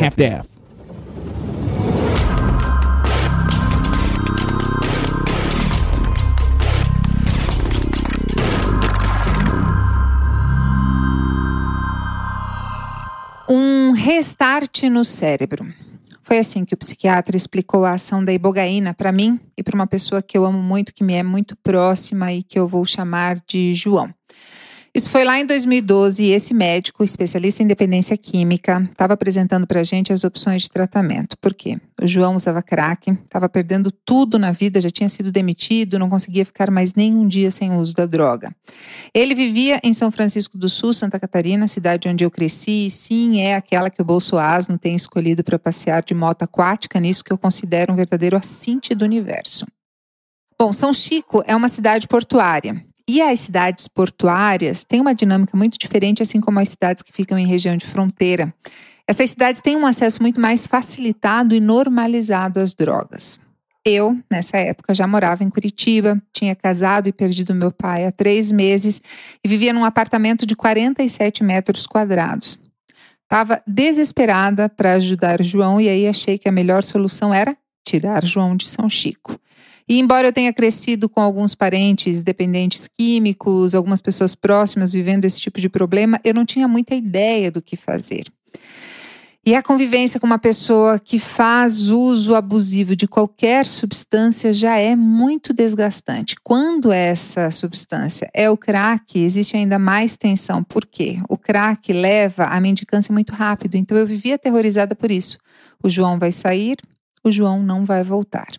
half-daff. Um restart no cérebro. Foi assim que o psiquiatra explicou a ação da ibogaína para mim e para uma pessoa que eu amo muito, que me é muito próxima e que eu vou chamar de João. Isso foi lá em 2012 e esse médico, especialista em dependência química, estava apresentando para a gente as opções de tratamento. Por quê? O João usava crack, estava perdendo tudo na vida, já tinha sido demitido, não conseguia ficar mais nem um dia sem o uso da droga. Ele vivia em São Francisco do Sul, Santa Catarina, cidade onde eu cresci, e sim, é aquela que o Bolso Asno tem escolhido para passear de moto aquática, nisso que eu considero um verdadeiro assinte do universo. Bom, São Chico é uma cidade portuária e as cidades portuárias têm uma dinâmica muito diferente, assim como as cidades que ficam em região de fronteira. Essas cidades têm um acesso muito mais facilitado e normalizado às drogas. Eu, nessa época, já morava em Curitiba, tinha casado e perdido meu pai há três meses e vivia num apartamento de 47 metros quadrados. Estava desesperada para ajudar João e aí achei que a melhor solução era tirar João de São Chico. E embora eu tenha crescido com alguns parentes dependentes químicos, algumas pessoas próximas vivendo esse tipo de problema, eu não tinha muita ideia do que fazer. E a convivência com uma pessoa que faz uso abusivo de qualquer substância já é muito desgastante. Quando essa substância é o crack, existe ainda mais tensão. Por quê? O crack leva a mendicância muito rápido. Então eu vivia aterrorizada por isso. O João vai sair, o João não vai voltar.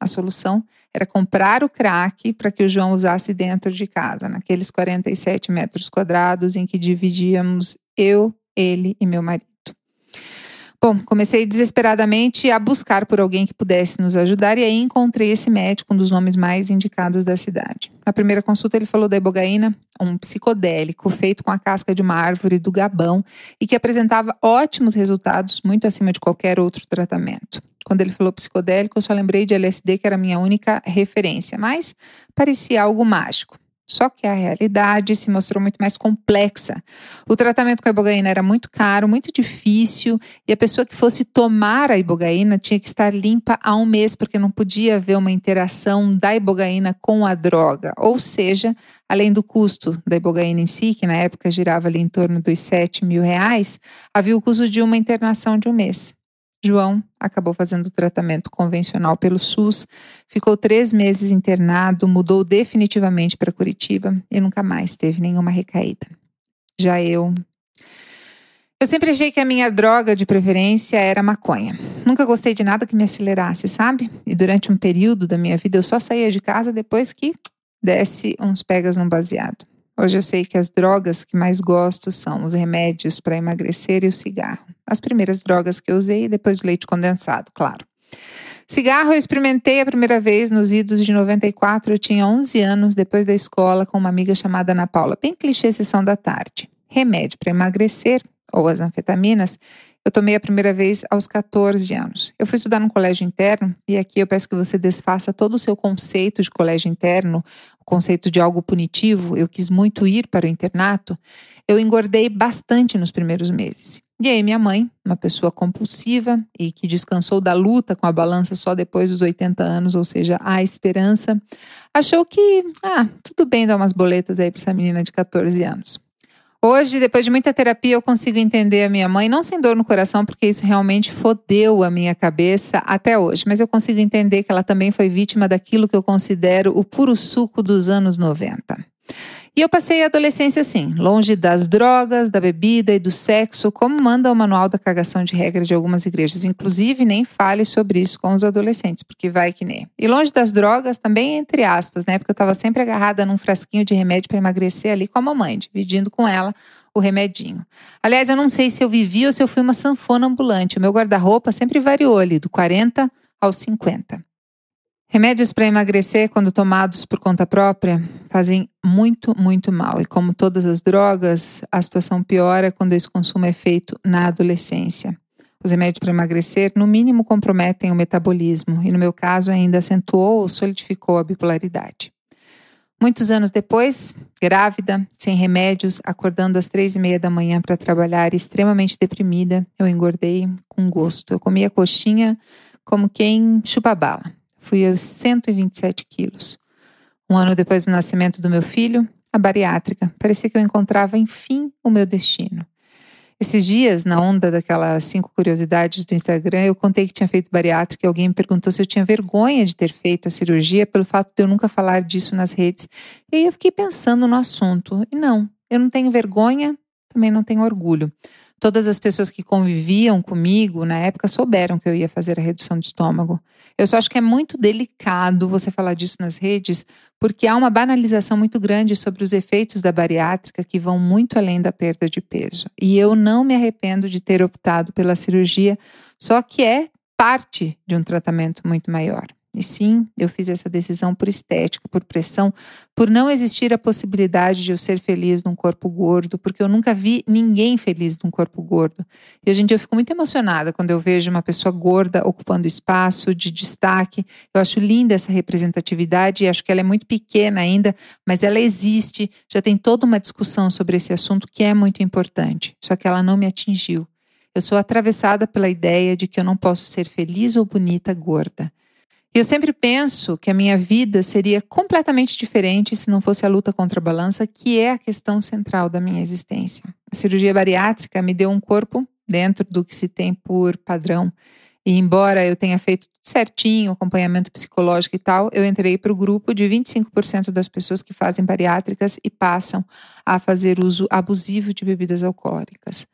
A solução era comprar o crack para que o João usasse dentro de casa, naqueles 47 metros quadrados em que dividíamos eu, ele e meu marido. Bom, comecei desesperadamente a buscar por alguém que pudesse nos ajudar e aí encontrei esse médico, um dos nomes mais indicados da cidade. Na primeira consulta ele falou da ibogaína, um psicodélico feito com a casca de uma árvore do Gabão e que apresentava ótimos resultados, muito acima de qualquer outro tratamento. Quando ele falou psicodélico, eu só lembrei de LSD, que era a minha única referência, mas parecia algo mágico. Só que a realidade se mostrou muito mais complexa. O tratamento com a ibogaína era muito caro, muito difícil, e a pessoa que fosse tomar a ibogaína tinha que estar limpa há um mês, porque não podia haver uma interação da ibogaína com a droga. Ou seja, além do custo da ibogaína em si, que na época girava ali em torno dos 7 mil reais, havia o custo de uma internação de um mês. João acabou fazendo o tratamento convencional pelo SUS, ficou três meses internado, mudou definitivamente para Curitiba e nunca mais teve nenhuma recaída. Já eu. Eu sempre achei que a minha droga de preferência era maconha. Nunca gostei de nada que me acelerasse, sabe? E durante um período da minha vida eu só saía de casa depois que desse uns pegas no baseado. Hoje eu sei que as drogas que mais gosto são os remédios para emagrecer e o cigarro. As primeiras drogas que eu usei depois o leite condensado, claro. Cigarro eu experimentei a primeira vez nos idos de 94, eu tinha 11 anos, depois da escola, com uma amiga chamada Ana Paula, bem clichê sessão da tarde. Remédio para emagrecer, ou as anfetaminas, eu tomei a primeira vez aos 14 anos. Eu fui estudar no colégio interno e aqui eu peço que você desfaça todo o seu conceito de colégio interno, conceito de algo punitivo, eu quis muito ir para o internato, eu engordei bastante nos primeiros meses. E aí, minha mãe, uma pessoa compulsiva e que descansou da luta com a balança só depois dos 80 anos, ou seja, a esperança, achou que, ah, tudo bem dar umas boletas aí para essa menina de 14 anos. Hoje, depois de muita terapia, eu consigo entender a minha mãe, não sem dor no coração, porque isso realmente fodeu a minha cabeça até hoje, mas eu consigo entender que ela também foi vítima daquilo que eu considero o puro suco dos anos 90. E eu passei a adolescência assim, longe das drogas, da bebida e do sexo, como manda o manual da cagação de regra de algumas igrejas. Inclusive, nem fale sobre isso com os adolescentes, porque vai que nem. E longe das drogas, também entre aspas, né? Porque eu estava sempre agarrada num frasquinho de remédio para emagrecer ali com a mamãe, dividindo com ela o remedinho. Aliás, eu não sei se eu vivi ou se eu fui uma sanfona ambulante. O meu guarda-roupa sempre variou ali, do 40 aos 50. Remédios para emagrecer, quando tomados por conta própria, fazem muito, muito mal. E como todas as drogas, a situação piora quando esse consumo é feito na adolescência. Os remédios para emagrecer, no mínimo, comprometem o metabolismo e, no meu caso, ainda acentuou ou solidificou a bipolaridade. Muitos anos depois, grávida, sem remédios, acordando às três e meia da manhã para trabalhar, extremamente deprimida, eu engordei com gosto. Eu comia coxinha como quem chupa bala. Fui aos 127 quilos. Um ano depois do nascimento do meu filho, a bariátrica. Parecia que eu encontrava, enfim, o meu destino. Esses dias, na onda daquelas cinco curiosidades do Instagram, eu contei que tinha feito bariátrica e alguém me perguntou se eu tinha vergonha de ter feito a cirurgia pelo fato de eu nunca falar disso nas redes. E aí eu fiquei pensando no assunto. E não, eu não tenho vergonha, também não tenho orgulho. Todas as pessoas que conviviam comigo na época souberam que eu ia fazer a redução de estômago. Eu só acho que é muito delicado você falar disso nas redes, porque há uma banalização muito grande sobre os efeitos da bariátrica que vão muito além da perda de peso. E eu não me arrependo de ter optado pela cirurgia, só que é parte de um tratamento muito maior. E sim, eu fiz essa decisão por estética, por pressão, por não existir a possibilidade de eu ser feliz num corpo gordo, porque eu nunca vi ninguém feliz num corpo gordo. E hoje em dia eu fico muito emocionada quando eu vejo uma pessoa gorda ocupando espaço de destaque. Eu acho linda essa representatividade e acho que ela é muito pequena ainda, mas ela existe. Já tem toda uma discussão sobre esse assunto que é muito importante, só que ela não me atingiu. Eu sou atravessada pela ideia de que eu não posso ser feliz ou bonita gorda. Eu sempre penso que a minha vida seria completamente diferente se não fosse a luta contra a balança, que é a questão central da minha existência. A cirurgia bariátrica me deu um corpo dentro do que se tem por padrão. E embora eu tenha feito certinho, acompanhamento psicológico e tal, eu entrei para o grupo de 25% das pessoas que fazem bariátricas e passam a fazer uso abusivo de bebidas alcoólicas.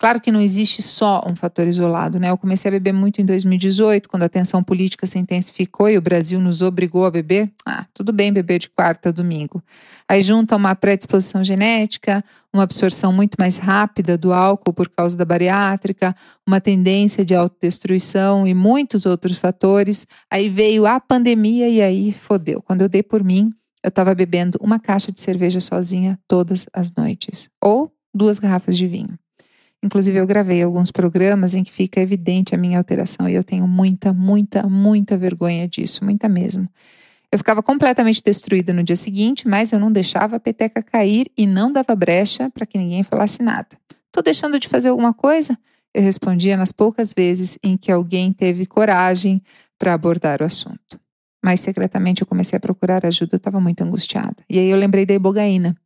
Claro que não existe só um fator isolado, né? Eu comecei a beber muito em 2018, quando a tensão política se intensificou e o Brasil nos obrigou a beber. Ah, tudo bem beber de quarta a domingo. Aí junta uma predisposição genética, uma absorção muito mais rápida do álcool por causa da bariátrica, uma tendência de autodestruição e muitos outros fatores. Aí veio a pandemia e aí fodeu. Quando eu dei por mim, eu estava bebendo uma caixa de cerveja sozinha todas as noites, ou duas garrafas de vinho. Inclusive, eu gravei alguns programas em que fica evidente a minha alteração e eu tenho muita, muita, muita vergonha disso, muita mesmo. Eu ficava completamente destruída no dia seguinte, mas eu não deixava a peteca cair e não dava brecha para que ninguém falasse nada. Tô deixando de fazer alguma coisa? Eu respondia nas poucas vezes em que alguém teve coragem para abordar o assunto. Mas secretamente eu comecei a procurar ajuda, eu estava muito angustiada. E aí eu lembrei da ibogaína.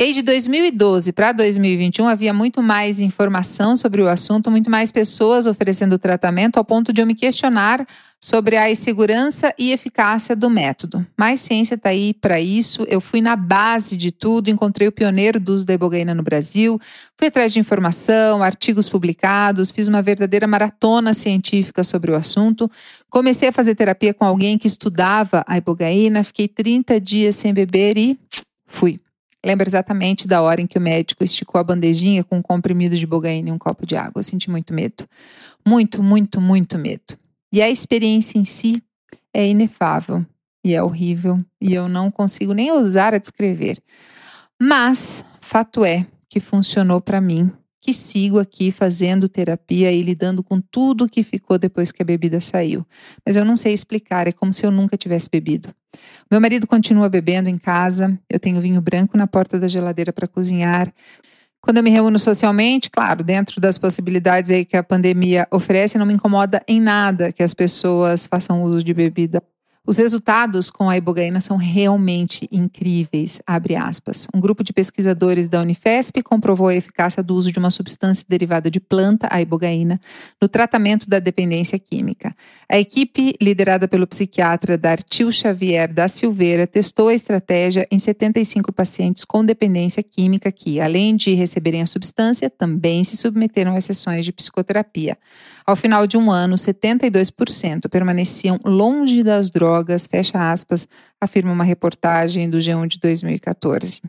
E aí, de 2012 para 2021, havia muito mais informação sobre o assunto, muito mais pessoas oferecendo tratamento, ao ponto de eu me questionar sobre a segurança e eficácia do método. Mas ciência está aí para isso. Eu fui na base de tudo, encontrei o pioneiro do uso da ibogaína no Brasil, fui atrás de informação, artigos publicados, fiz uma verdadeira maratona científica sobre o assunto. Comecei a fazer terapia com alguém que estudava a ibogaína, fiquei 30 dias sem beber e fui. Lembro exatamente da hora em que o médico esticou a bandejinha com um comprimido de bogaína e um copo de água. Eu senti muito medo. Muito, muito, muito medo. E a experiência em si é inefável e é horrível e eu não consigo nem ousar a descrever. Mas fato é que funcionou para mim que sigo aqui fazendo terapia e lidando com tudo que ficou depois que a bebida saiu. Mas eu não sei explicar, é como se eu nunca tivesse bebido. Meu marido continua bebendo em casa, eu tenho vinho branco na porta da geladeira para cozinhar. Quando eu me reúno socialmente, claro, dentro das possibilidades aí que a pandemia oferece, não me incomoda em nada que as pessoas façam uso de bebida os resultados com a ibogaína são realmente incríveis. Um grupo de pesquisadores da Unifesp comprovou a eficácia do uso de uma substância derivada de planta, a ibogaína, no tratamento da dependência química. A equipe, liderada pelo psiquiatra Dartil Xavier da Silveira, testou a estratégia em 75 pacientes com dependência química que, além de receberem a substância, também se submeteram a sessões de psicoterapia. Ao final de um ano, 72% permaneciam longe das drogas, fecha aspas, afirma uma reportagem do G1 de 2014.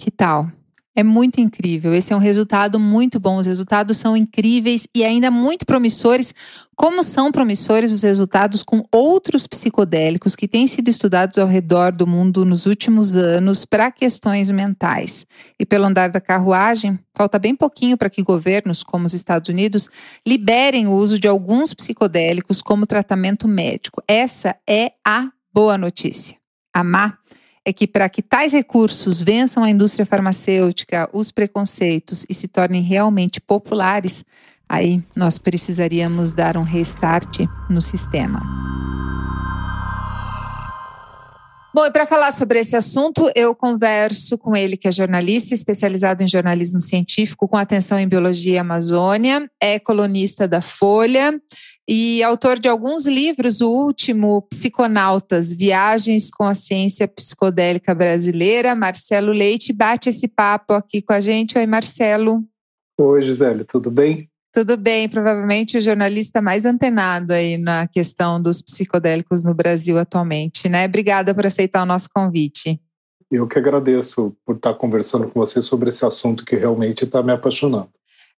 Que tal? É muito incrível. Esse é um resultado muito bom. Os resultados são incríveis e ainda muito promissores, como são promissores os resultados com outros psicodélicos que têm sido estudados ao redor do mundo nos últimos anos para questões mentais. E pelo andar da carruagem, falta bem pouquinho para que governos, como os Estados Unidos, liberem o uso de alguns psicodélicos como tratamento médico. Essa é a boa notícia. amar é que para que tais recursos vençam a indústria farmacêutica, os preconceitos e se tornem realmente populares, aí nós precisaríamos dar um restart no sistema. Bom, e para falar sobre esse assunto, eu converso com ele, que é jornalista especializado em jornalismo científico, com atenção em biologia e Amazônia, é colunista da Folha e autor de alguns livros, o último, Psiconautas, Viagens com a Ciência Psicodélica Brasileira. Marcelo Leite bate esse papo aqui com a gente. Oi, Marcelo. Oi, Gisele, tudo bem? Tudo bem, provavelmente o jornalista mais antenado aí na questão dos psicodélicos no Brasil atualmente, né? Obrigada por aceitar o nosso convite. Eu que agradeço por estar conversando com você sobre esse assunto que realmente está me apaixonando.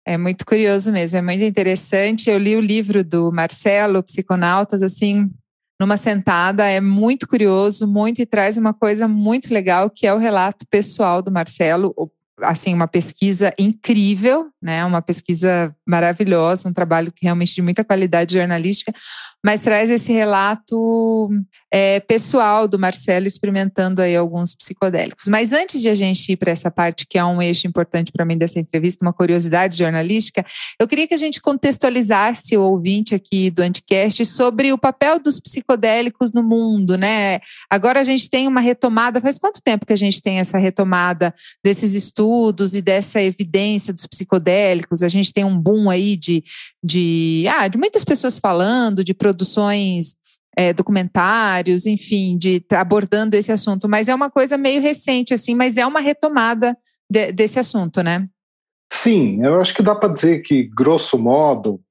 É muito curioso mesmo, é muito interessante. Eu li o livro do Marcelo, Psiconautas, assim, numa sentada, é muito curioso, muito e traz uma coisa muito legal que é o relato pessoal do Marcelo, assim uma pesquisa incrível, né? Uma pesquisa maravilhosa, um trabalho que realmente de muita qualidade jornalística, mas traz esse relato é, pessoal do Marcelo experimentando aí alguns psicodélicos. Mas antes de a gente ir para essa parte que é um eixo importante para mim dessa entrevista, uma curiosidade jornalística, eu queria que a gente contextualizasse o ouvinte aqui do Anticast sobre o papel dos psicodélicos no mundo, né? Agora a gente tem uma retomada. Faz quanto tempo que a gente tem essa retomada desses estudos e dessa evidência dos psicodélicos? A gente tem um boom aí de, de, ah, de muitas pessoas falando, de produções é, documentários, enfim, de tá abordando esse assunto. Mas é uma coisa meio recente, assim, mas é uma retomada de, desse assunto, né? Sim, eu acho que dá para dizer que, grosso modo,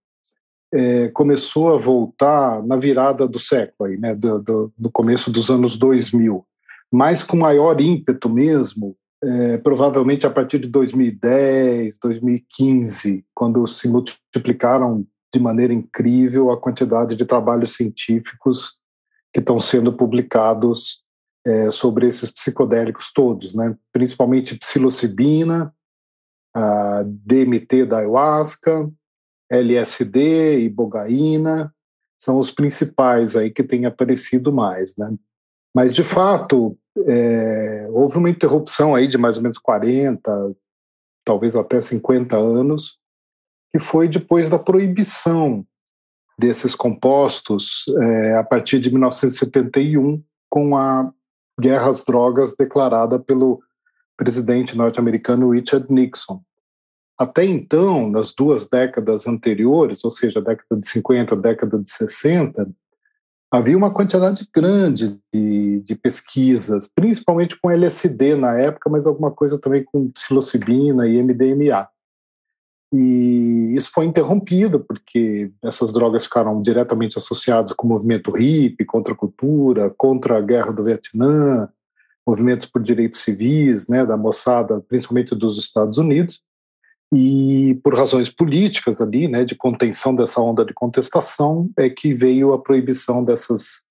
é, começou a voltar na virada do século, aí, né, do, do, do começo dos anos 2000, mas com maior ímpeto mesmo, é, provavelmente a partir de 2010, 2015, quando se multiplicaram de maneira incrível a quantidade de trabalhos científicos que estão sendo publicados é, sobre esses psicodélicos todos, né? principalmente psilocibina, DMT da ayahuasca, LSD, ibogaína, são os principais aí que têm aparecido mais. Né? Mas, de fato, é, houve uma interrupção aí de mais ou menos 40, talvez até 50 anos, que foi depois da proibição desses compostos é, a partir de 1971, com a guerra às drogas declarada pelo presidente norte-americano Richard Nixon. Até então, nas duas décadas anteriores, ou seja, década de 50, a década de 60, havia uma quantidade grande de, de, pesquisas, principalmente com LSD na época, mas alguma coisa também com psilocibina e MDMA. E isso foi interrompido porque essas drogas ficaram diretamente associadas com o movimento hippie, contra a cultura, contra a guerra do Vietnã, movimentos por direitos civis, né, da moçada, principalmente dos Estados Unidos, e por razões políticas ali, né, de contenção dessa onda de contestação, é que veio a proibição dessas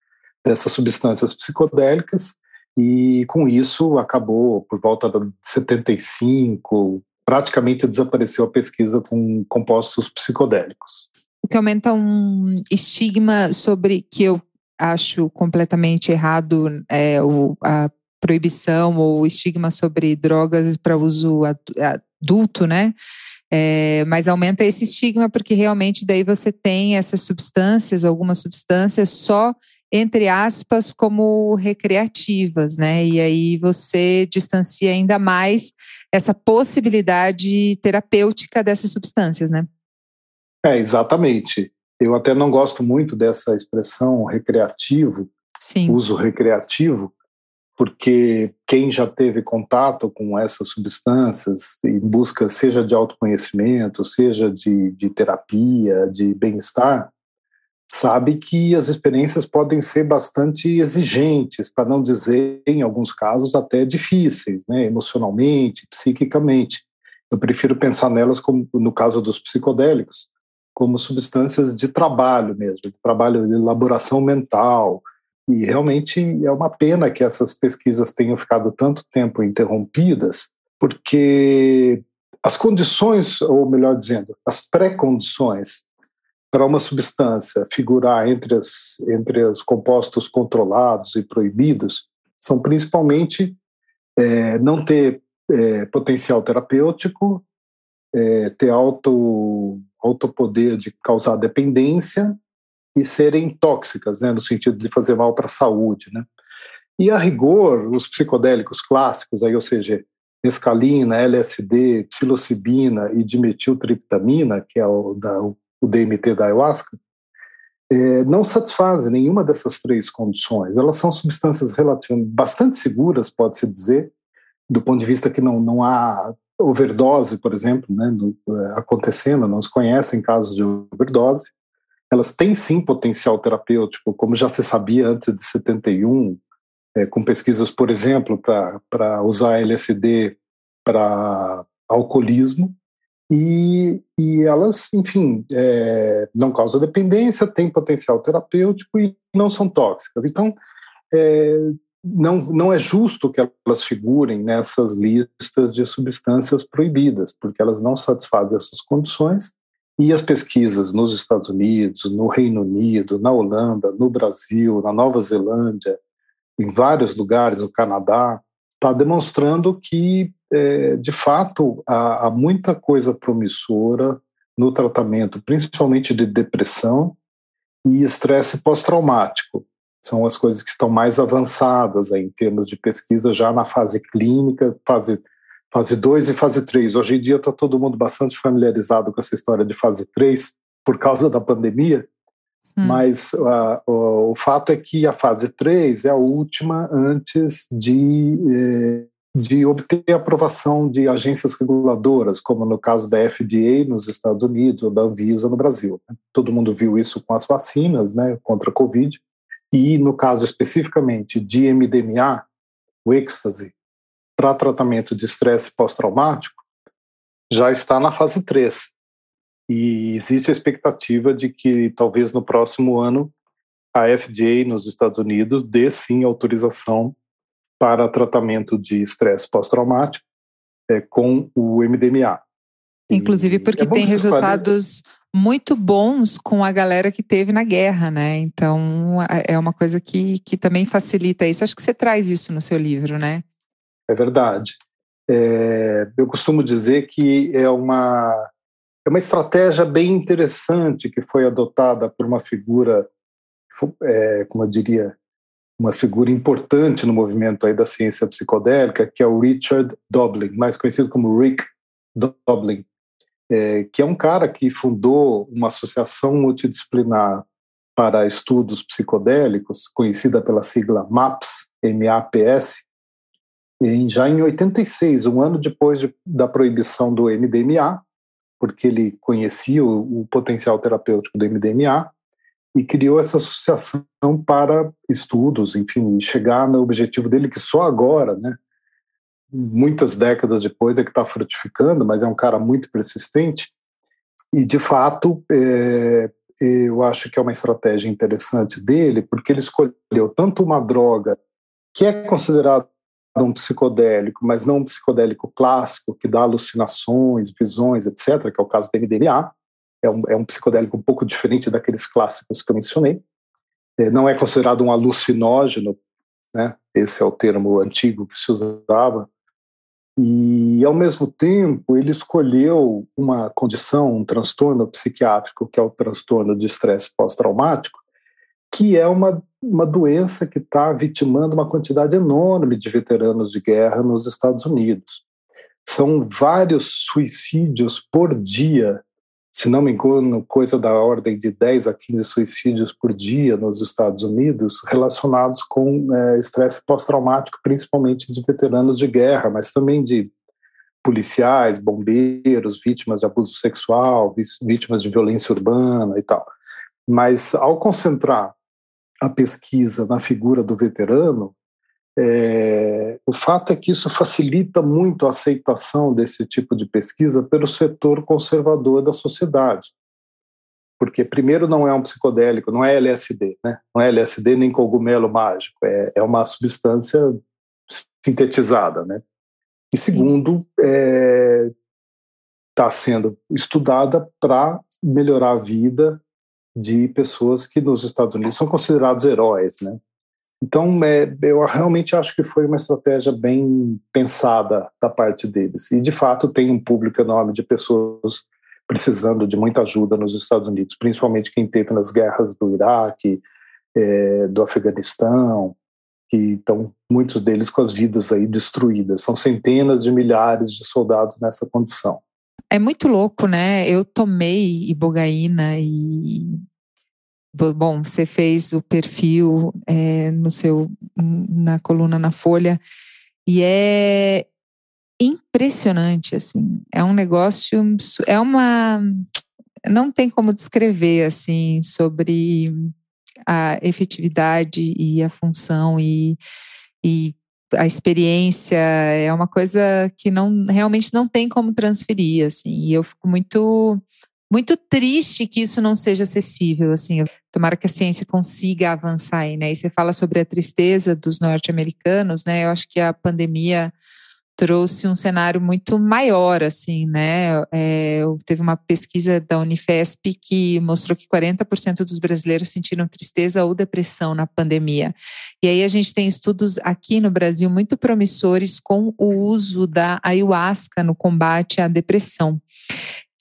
dessas substâncias psicodélicas. E com isso acabou por volta de 75, praticamente desapareceu a pesquisa com compostos psicodélicos. O que aumenta um estigma sobre que eu acho completamente errado é o, a proibição ou estigma sobre drogas para uso adulto, né? É, mas aumenta esse estigma porque realmente daí você tem essas substâncias, algumas substâncias só entre aspas como recreativas, né? E aí você distancia ainda mais essa possibilidade terapêutica dessas substâncias, né? É, exatamente. Eu até não gosto muito dessa expressão recreativo, Sim. uso recreativo, porque quem já teve contato com essas substâncias em busca seja de autoconhecimento, seja de, de terapia, de bem-estar, sabe que as experiências podem ser bastante exigentes, para não dizer, em alguns casos, até difíceis, né, emocionalmente, psiquicamente. Eu prefiro pensar nelas, como no caso dos psicodélicos, como substâncias de trabalho mesmo, de trabalho de elaboração mental. E realmente é uma pena que essas pesquisas tenham ficado tanto tempo interrompidas, porque as condições, ou melhor dizendo, as pré-condições para uma substância figurar entre, as, entre os compostos controlados e proibidos são principalmente é, não ter é, potencial terapêutico, é, ter alto, alto poder de causar dependência e serem tóxicas, né, no sentido de fazer mal para a saúde, né. E a rigor, os psicodélicos clássicos, aí, ou seja, mescalina, LSD, psilocibina e dimetiltriptamina, que é o, da, o DMT da ayahuasca, é, não satisfazem nenhuma dessas três condições. Elas são substâncias relativamente bastante seguras, pode-se dizer, do ponto de vista que não, não há overdose, por exemplo, né, no, é, acontecendo, não se conhecem casos de overdose. Elas têm sim potencial terapêutico, como já se sabia antes de 71, é, com pesquisas, por exemplo, para usar LSD para alcoolismo, e, e elas, enfim, é, não causam dependência, têm potencial terapêutico e não são tóxicas. Então, é, não, não é justo que elas figurem nessas listas de substâncias proibidas, porque elas não satisfazem essas condições. E as pesquisas nos Estados Unidos, no Reino Unido, na Holanda, no Brasil, na Nova Zelândia, em vários lugares, no Canadá, está demonstrando que é, de fato, há, há muita coisa promissora no tratamento, principalmente de depressão e estresse pós-traumático. São as coisas que estão mais avançadas aí, em termos de pesquisa, já na fase clínica, fase fase 2 e fase 3. Hoje em dia está todo mundo bastante familiarizado com essa história de fase 3 por causa da pandemia, hum. mas uh, o, o, fato é que a fase 3 é a última antes de eh, de obter aprovação de agências reguladoras, como no caso da FDA nos Estados Unidos ou da Anvisa no Brasil. Né? Todo mundo viu isso com as vacinas né, contra a Covid. E no caso especificamente de MDMA, o êxtase, para tratamento de estresse pós-traumático, já está na fase 3. E existe a expectativa de que talvez no próximo ano a FDA nos Estados Unidos dê sim autorização para tratamento de estresse pós-traumático é, com o MDMA. Inclusive porque é tem resultados muito bons com a galera que teve na guerra, né? Então é uma coisa que, que também facilita isso. Acho que você traz isso no seu livro, né? É verdade. É, eu costumo dizer que é uma, é uma estratégia bem interessante que foi adotada por uma figura, é, como eu diria, uma figura importante no movimento aí da ciência psicodélica, que é o Richard Doblin, mais conhecido como Rick Doblin, é, que é um cara que fundou uma associação multidisciplinar para estudos psicodélicos, conhecida pela sigla MAPS, M-A-P-S, em, já em 86, um ano depois de, da proibição do MDMA, porque ele conhecia o, o potencial terapêutico do MDMA, e criou essa associação para estudos, enfim, chegar no objetivo dele que só agora, né, muitas décadas depois é que está frutificando, mas é um cara muito persistente e de fato é, eu acho que é uma estratégia interessante dele porque ele escolheu tanto uma droga que é considerada um psicodélico, mas não um psicodélico clássico que dá alucinações, visões, etc., que é o caso do MDMA, é um, é um psicodélico um pouco diferente daqueles clássicos que eu mencionei. É, não é considerado um alucinógeno, né? esse é o termo antigo que se usava. E, ao mesmo tempo, ele escolheu uma condição, um transtorno psiquiátrico, que é o transtorno de estresse pós-traumático, que é uma, uma doença que está vitimando uma quantidade enorme de veteranos de guerra nos Estados Unidos. São vários suicídios por dia se não me engano, coisa da ordem de 10 a 15 suicídios por dia nos Estados Unidos relacionados com é, estresse pós-traumático, principalmente de veteranos de guerra, mas também de policiais, bombeiros, vítimas de abuso sexual, vítimas de violência urbana e tal. Mas ao concentrar a pesquisa na figura do veterano, é, o fato é que isso facilita muito a aceitação desse tipo de pesquisa pelo setor conservador da sociedade. Porque, primeiro, não é um psicodélico, não é LSD, né? não é LSD nem cogumelo mágico, é, é uma substância sintetizada. Né? E, segundo, está é, tá sendo estudada para melhorar a vida de pessoas que nos Estados Unidos são considerados heróis, né? Então, é, eu realmente acho que foi uma estratégia bem pensada da parte deles. E, de fato, tem um público enorme de pessoas precisando de muita ajuda nos Estados Unidos, principalmente quem teve nas guerras do Iraque, é, do Afeganistão, que estão muitos deles com as vidas aí destruídas. São centenas de milhares de soldados nessa condição. É muito louco, né? Eu tomei ibogaína e bom, você fez o perfil é, no seu na coluna na Folha e é impressionante, assim. É um negócio, é uma, não tem como descrever assim sobre a efetividade e a função e, e a experiência é uma coisa que não realmente não tem como transferir assim e eu fico muito muito triste que isso não seja acessível assim tomara que a ciência consiga avançar aí né e você fala sobre a tristeza dos norte-americanos né eu acho que a pandemia trouxe um cenário muito maior, assim, né? É, teve uma pesquisa da Unifesp que mostrou que 40% dos brasileiros sentiram tristeza ou depressão na pandemia. E aí a gente tem estudos aqui no Brasil muito promissores com o uso da ayahuasca no combate à depressão.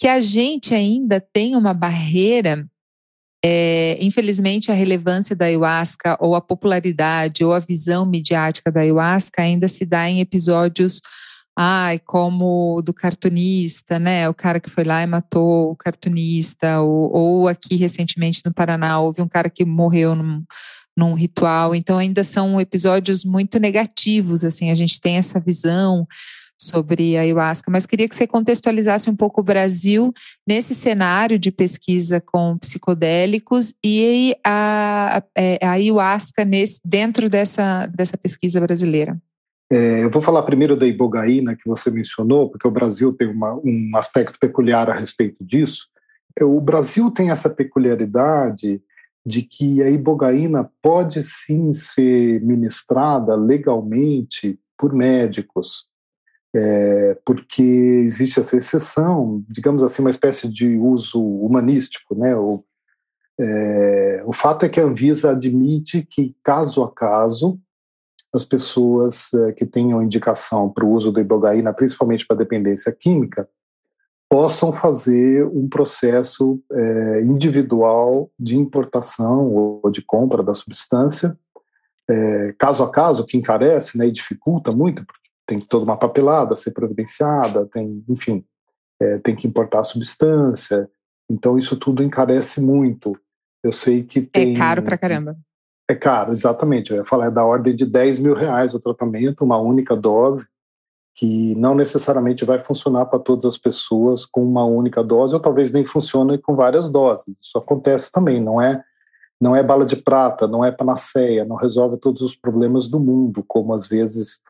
Que a gente ainda tem uma barreira é, infelizmente, a relevância da ayahuasca, ou a popularidade, ou a visão midiática da ayahuasca ainda se dá em episódios, ai, como do cartunista, né? O cara que foi lá e matou o cartunista, ou, ou aqui recentemente no Paraná houve um cara que morreu num, num ritual. Então, ainda são episódios muito negativos, assim, a gente tem essa visão sobre a ayahuasca, mas queria que você contextualizasse um pouco o Brasil nesse cenário de pesquisa com psicodélicos e a, a, é, a ayahuasca nesse, dentro dessa, dessa pesquisa brasileira. É, eu vou falar primeiro da ibogaína que você mencionou, porque o Brasil tem uma, um aspecto peculiar a respeito disso. É, o Brasil tem essa peculiaridade de que a ibogaína pode sim ser ministrada legalmente por médicos, é, porque existe essa exceção, digamos assim, uma espécie de uso humanístico, né? O, é, o fato é que a Anvisa admite que, caso a caso, as pessoas é, que tenham indicação para o uso da ibogaína, principalmente para dependência química, possam fazer um processo é, individual de importação ou de compra da substância, é, caso a caso, que encarece né, e dificulta muito, porque tem toda uma papelada a ser providenciada, tem, enfim, é, tem que importar a substância. Então, isso tudo encarece muito. Eu sei que é tem. É caro pra caramba. É caro, exatamente. Eu ia falar, é da ordem de 10 mil reais o tratamento, uma única dose, que não necessariamente vai funcionar para todas as pessoas com uma única dose, ou talvez nem funcione com várias doses. Isso acontece também, não é. Não é bala de prata, não é panaceia, não resolve todos os problemas do mundo, como às vezes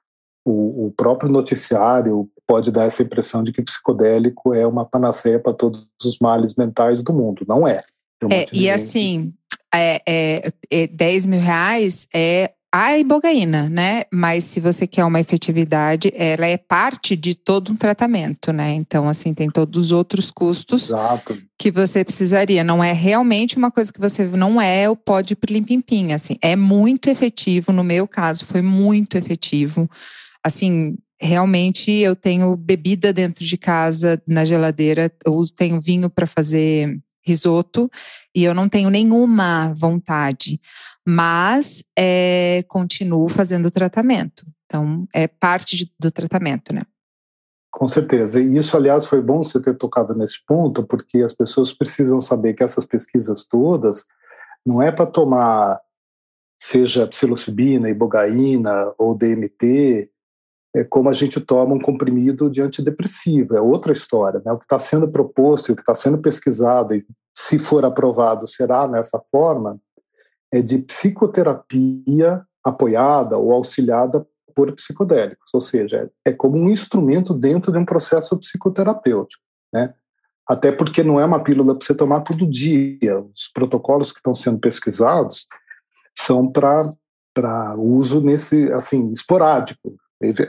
o, o, próprio noticiário pode dar essa impressão de que psicodélico é uma panaceia para todos os males mentais do mundo. Não é. é e assim, é, é, é 10 mil reais é a ibogaína, né? Mas se você quer uma efetividade, ela é parte de todo um tratamento, né? Então, assim, tem todos os outros custos Exato. que você precisaria. Não é realmente uma coisa que você não é o pó de plim-pim-pim, assim. É muito efetivo, no meu caso, foi muito efetivo assim, realmente eu tenho bebida dentro de casa na geladeira, eu tenho vinho para fazer risoto e eu não tenho nenhuma vontade, mas é, continuo fazendo o tratamento. Então, é parte de, do tratamento, né? Com certeza. E isso, aliás, foi bom você ter tocado nesse ponto, porque as pessoas precisam saber que essas pesquisas todas não é para tomar, seja psilocibina, ibogaína ou DMT, é como a gente toma um comprimido de antidepressivo, é outra história. Né? O que está sendo proposto, o que está sendo pesquisado, e se for aprovado será nessa forma, é de psicoterapia apoiada ou auxiliada por psicodélicos, ou seja, é como um instrumento dentro de um processo psicoterapêutico, né? Até porque não é uma pílula para você tomar todo dia. Os protocolos que estão sendo pesquisados são para para uso nesse assim esporádico,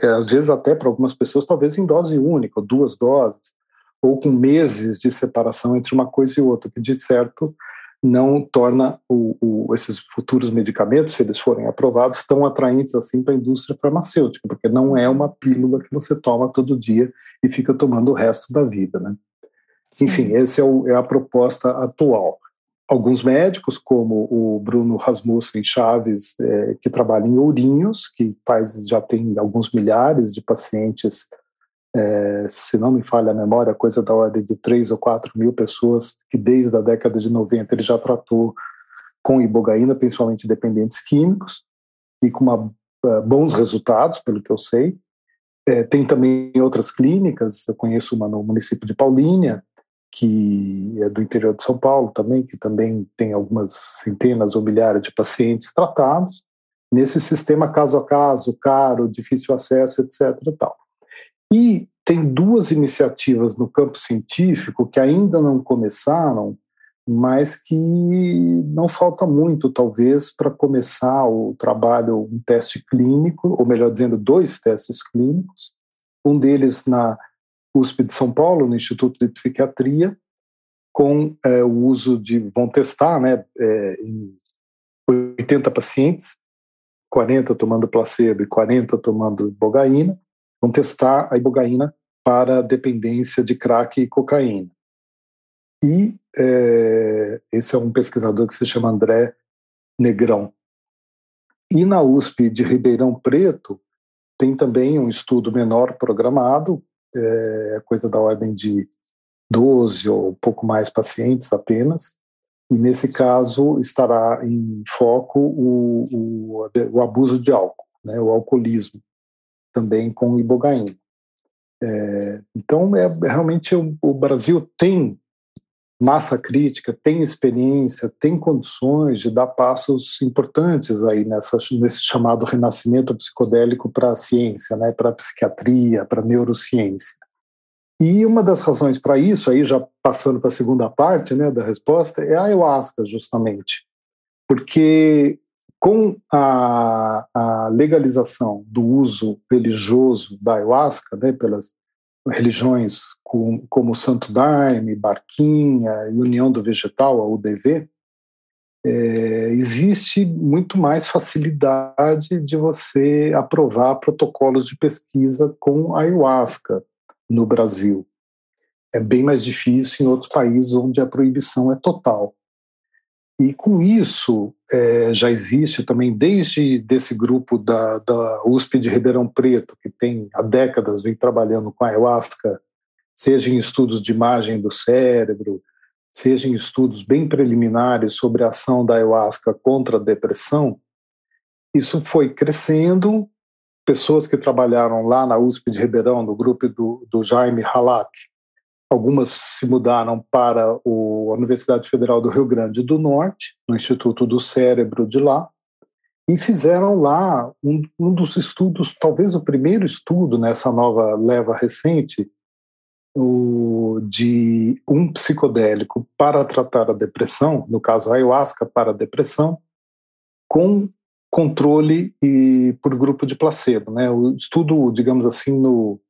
às vezes até para algumas pessoas, talvez em dose única, ou duas doses, ou com meses de separação entre uma coisa e outra, que de certo não torna o, o, esses futuros medicamentos, se eles forem aprovados, tão atraentes assim para a indústria farmacêutica, porque não é uma pílula que você toma todo dia e fica tomando o resto da vida, né? Enfim, essa é, é, a proposta atual. Alguns médicos, como o Bruno Rasmussen Chaves, é, que trabalha em Ourinhos, que faz, já tem alguns milhares de pacientes é, se não me falha a memória, coisa da ordem de 3 ou 4 mil pessoas que desde a década de 90 ele já tratou com ibogaína, principalmente dependentes químicos, e com uma, uh, bons resultados, pelo que eu sei. É, tem também outras clínicas, eu conheço uma no município de Paulínia, que é do interior de São Paulo também, que também tem algumas centenas ou milhares de pacientes tratados, nesse sistema caso a caso, caro, difícil acesso, etc. E tal. E tem duas iniciativas no campo científico que ainda não começaram, mas que não falta muito, talvez, para começar o trabalho, um teste clínico, ou melhor dizendo, dois testes clínicos, um deles na USP de São Paulo, no Instituto de Psiquiatria, com é, o uso de, vão testar, né, é, em 80 pacientes, 40 tomando placebo e 40 tomando bogaína, vão testar a ibogaína para dependência de crack e cocaína. E é, esse é um pesquisador que se chama André Negrão. E na USP de Ribeirão Preto tem também um estudo menor programado, é, coisa da ordem de 12 ou um pouco mais pacientes apenas, e nesse caso estará em foco o, o, o abuso de álcool, né, o alcoolismo também com ibogaína. É, então, é, realmente o, o, Brasil tem massa crítica, tem experiência, tem condições de dar passos importantes aí nessa, nesse chamado renascimento psicodélico para a ciência, né, para a psiquiatria, para a neurociência. E uma das razões para isso, aí já passando para a segunda parte né, da resposta, é a ayahuasca, justamente. Porque com a, a, legalização do uso religioso da ayahuasca, né, pelas religiões com, como Santo Daime, Barquinha e União do Vegetal, a UDV, é, existe muito mais facilidade de você aprovar protocolos de pesquisa com ayahuasca no Brasil. É bem mais difícil em outros países onde a proibição é total. E com isso, é, já existe também, desde desse grupo da, da USP de Ribeirão Preto, que tem há décadas vem trabalhando com a ayahuasca, seja em estudos de imagem do cérebro, seja em estudos bem preliminares sobre a ação da ayahuasca contra a depressão, isso foi crescendo. Pessoas que trabalharam lá na USP de Ribeirão, no grupo do, do Jaime Halak, Algumas se mudaram para a Universidade Federal do Rio Grande do Norte, no Instituto do Cérebro de lá, e fizeram lá um, um dos estudos, talvez o primeiro estudo nessa nova leva recente, o, de um psicodélico para tratar a depressão, no caso ayahuasca para a depressão, com controle e por grupo de placebo, né? O estudo, digamos assim, no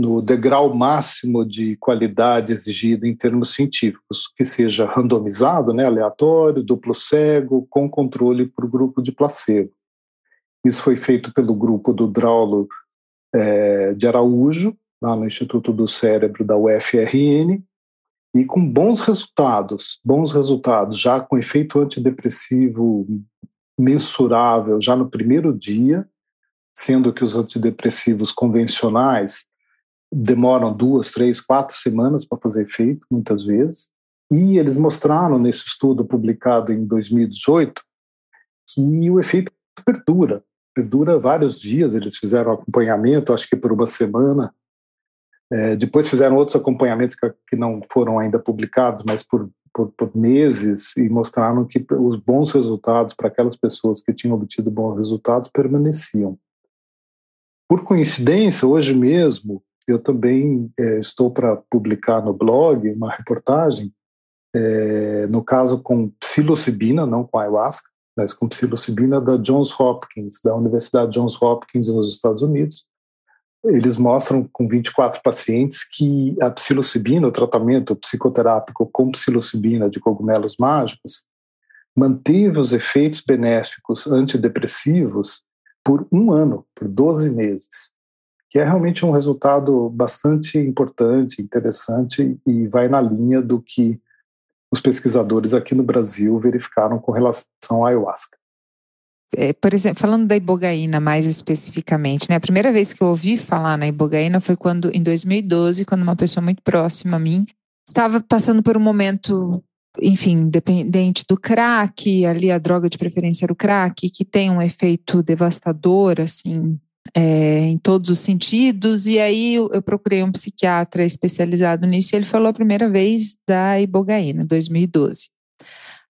no degrau máximo de qualidade exigido em termos científicos, que seja randomizado, né, aleatório, duplo cego, com controle por grupo de placebo. Isso foi feito pelo grupo do Draulo é, de Araújo, lá no Instituto do Cérebro da UFRN, e com bons resultados, bons resultados, já com efeito antidepressivo mensurável já no primeiro dia, sendo que os antidepressivos convencionais demoram duas, três, quatro semanas para fazer efeito, muitas vezes. E eles mostraram nesse estudo publicado em 2018 que o efeito perdura, perdura vários dias. Eles fizeram acompanhamento, acho que por uma semana. É, depois fizeram outros acompanhamentos que, que, não foram ainda publicados, mas por, por, por meses, e mostraram que os bons resultados para aquelas pessoas que tinham obtido bons resultados permaneciam. Por coincidência, hoje mesmo, eu também é, estou para publicar no blog uma reportagem, é, no caso com psilocibina, não com ayahuasca, mas com psilocibina da Johns Hopkins, da Universidade Johns Hopkins nos Estados Unidos, eles mostram com 24 pacientes que a psilocibina, o tratamento psicoterápico com psilocibina de cogumelos mágicos, manteve os efeitos benéficos antidepressivos por um ano, por 12 meses, que é realmente um resultado bastante importante, interessante e vai na linha do que os pesquisadores aqui no Brasil verificaram com relação à ayahuasca. É, por exemplo, falando da ibogaína mais especificamente, né? A primeira vez que eu ouvi falar na ibogaína foi quando, em 2012, quando uma pessoa muito próxima a mim estava passando por um momento, enfim, dependente do crack, ali a droga de preferência era o crack, que tem um efeito devastador, assim, é, em todos os sentidos. E aí eu, procurei um psiquiatra especializado nisso e ele falou a primeira vez da ibogaína, 2012.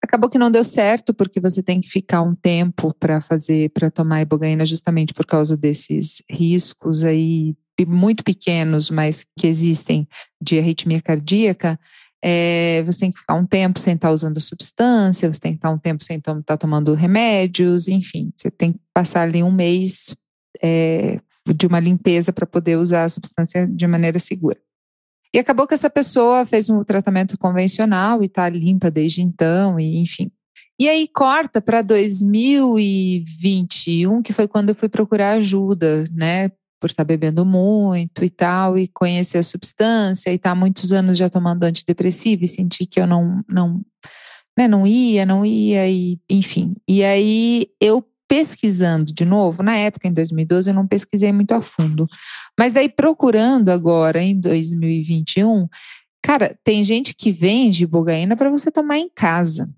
Acabou que não deu certo, porque você tem que ficar um tempo para fazer, para tomar ibogaína, justamente por causa desses riscos aí muito pequenos, mas que existem de arritmia cardíaca. É, você tem que ficar um tempo sem estar usando a substância, você tem que estar um tempo sem estar tomando remédios, enfim, você tem que passar ali um mês é, de uma limpeza para poder usar a substância de maneira segura. E acabou que essa pessoa fez um tratamento convencional e está limpa desde então, e enfim. E aí corta para 2021, que foi quando eu fui procurar ajuda, né? Por estar tá bebendo muito e tal, e conhecer a substância, e estar tá muitos anos já tomando antidepressivo, e sentir que eu não, não, né, não ia, não ia, e enfim. E aí eu pesquisando de novo, na época, em 2012, eu não pesquisei muito a fundo. Mas daí, procurando agora, em 2021, cara, tem gente que vende bogaína para você tomar em casa.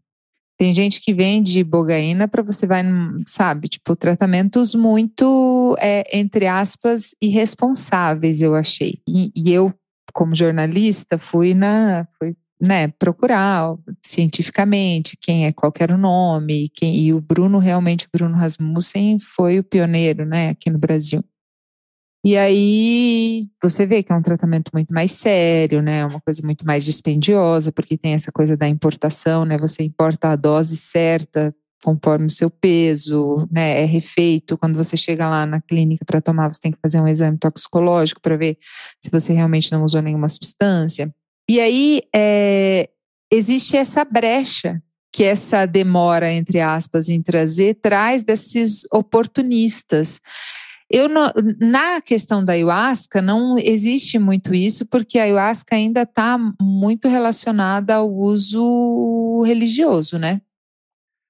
Tem gente que vende bogaína para você vai, sabe, tipo, tratamentos muito, é, entre aspas, irresponsáveis, eu achei. E, e eu, como jornalista, fui na, fui né, procurar cientificamente quem é, qual era o nome, quem, e o Bruno, realmente, o Bruno Rasmussen foi o pioneiro, né, aqui no Brasil. E aí você vê que é um tratamento muito mais sério, né? Uma coisa muito mais dispendiosa, porque tem essa coisa da importação, né? Você importa a dose certa conforme o seu peso, né? É refeito. Quando você chega lá na clínica para tomar, você tem que fazer um exame toxicológico para ver se você realmente não usou nenhuma substância. E aí é, existe essa brecha que essa demora, entre aspas, em trazer, traz desses oportunistas. Eu não, na questão da ayahuasca não existe muito isso, porque a ayahuasca ainda está muito relacionada ao uso religioso, né?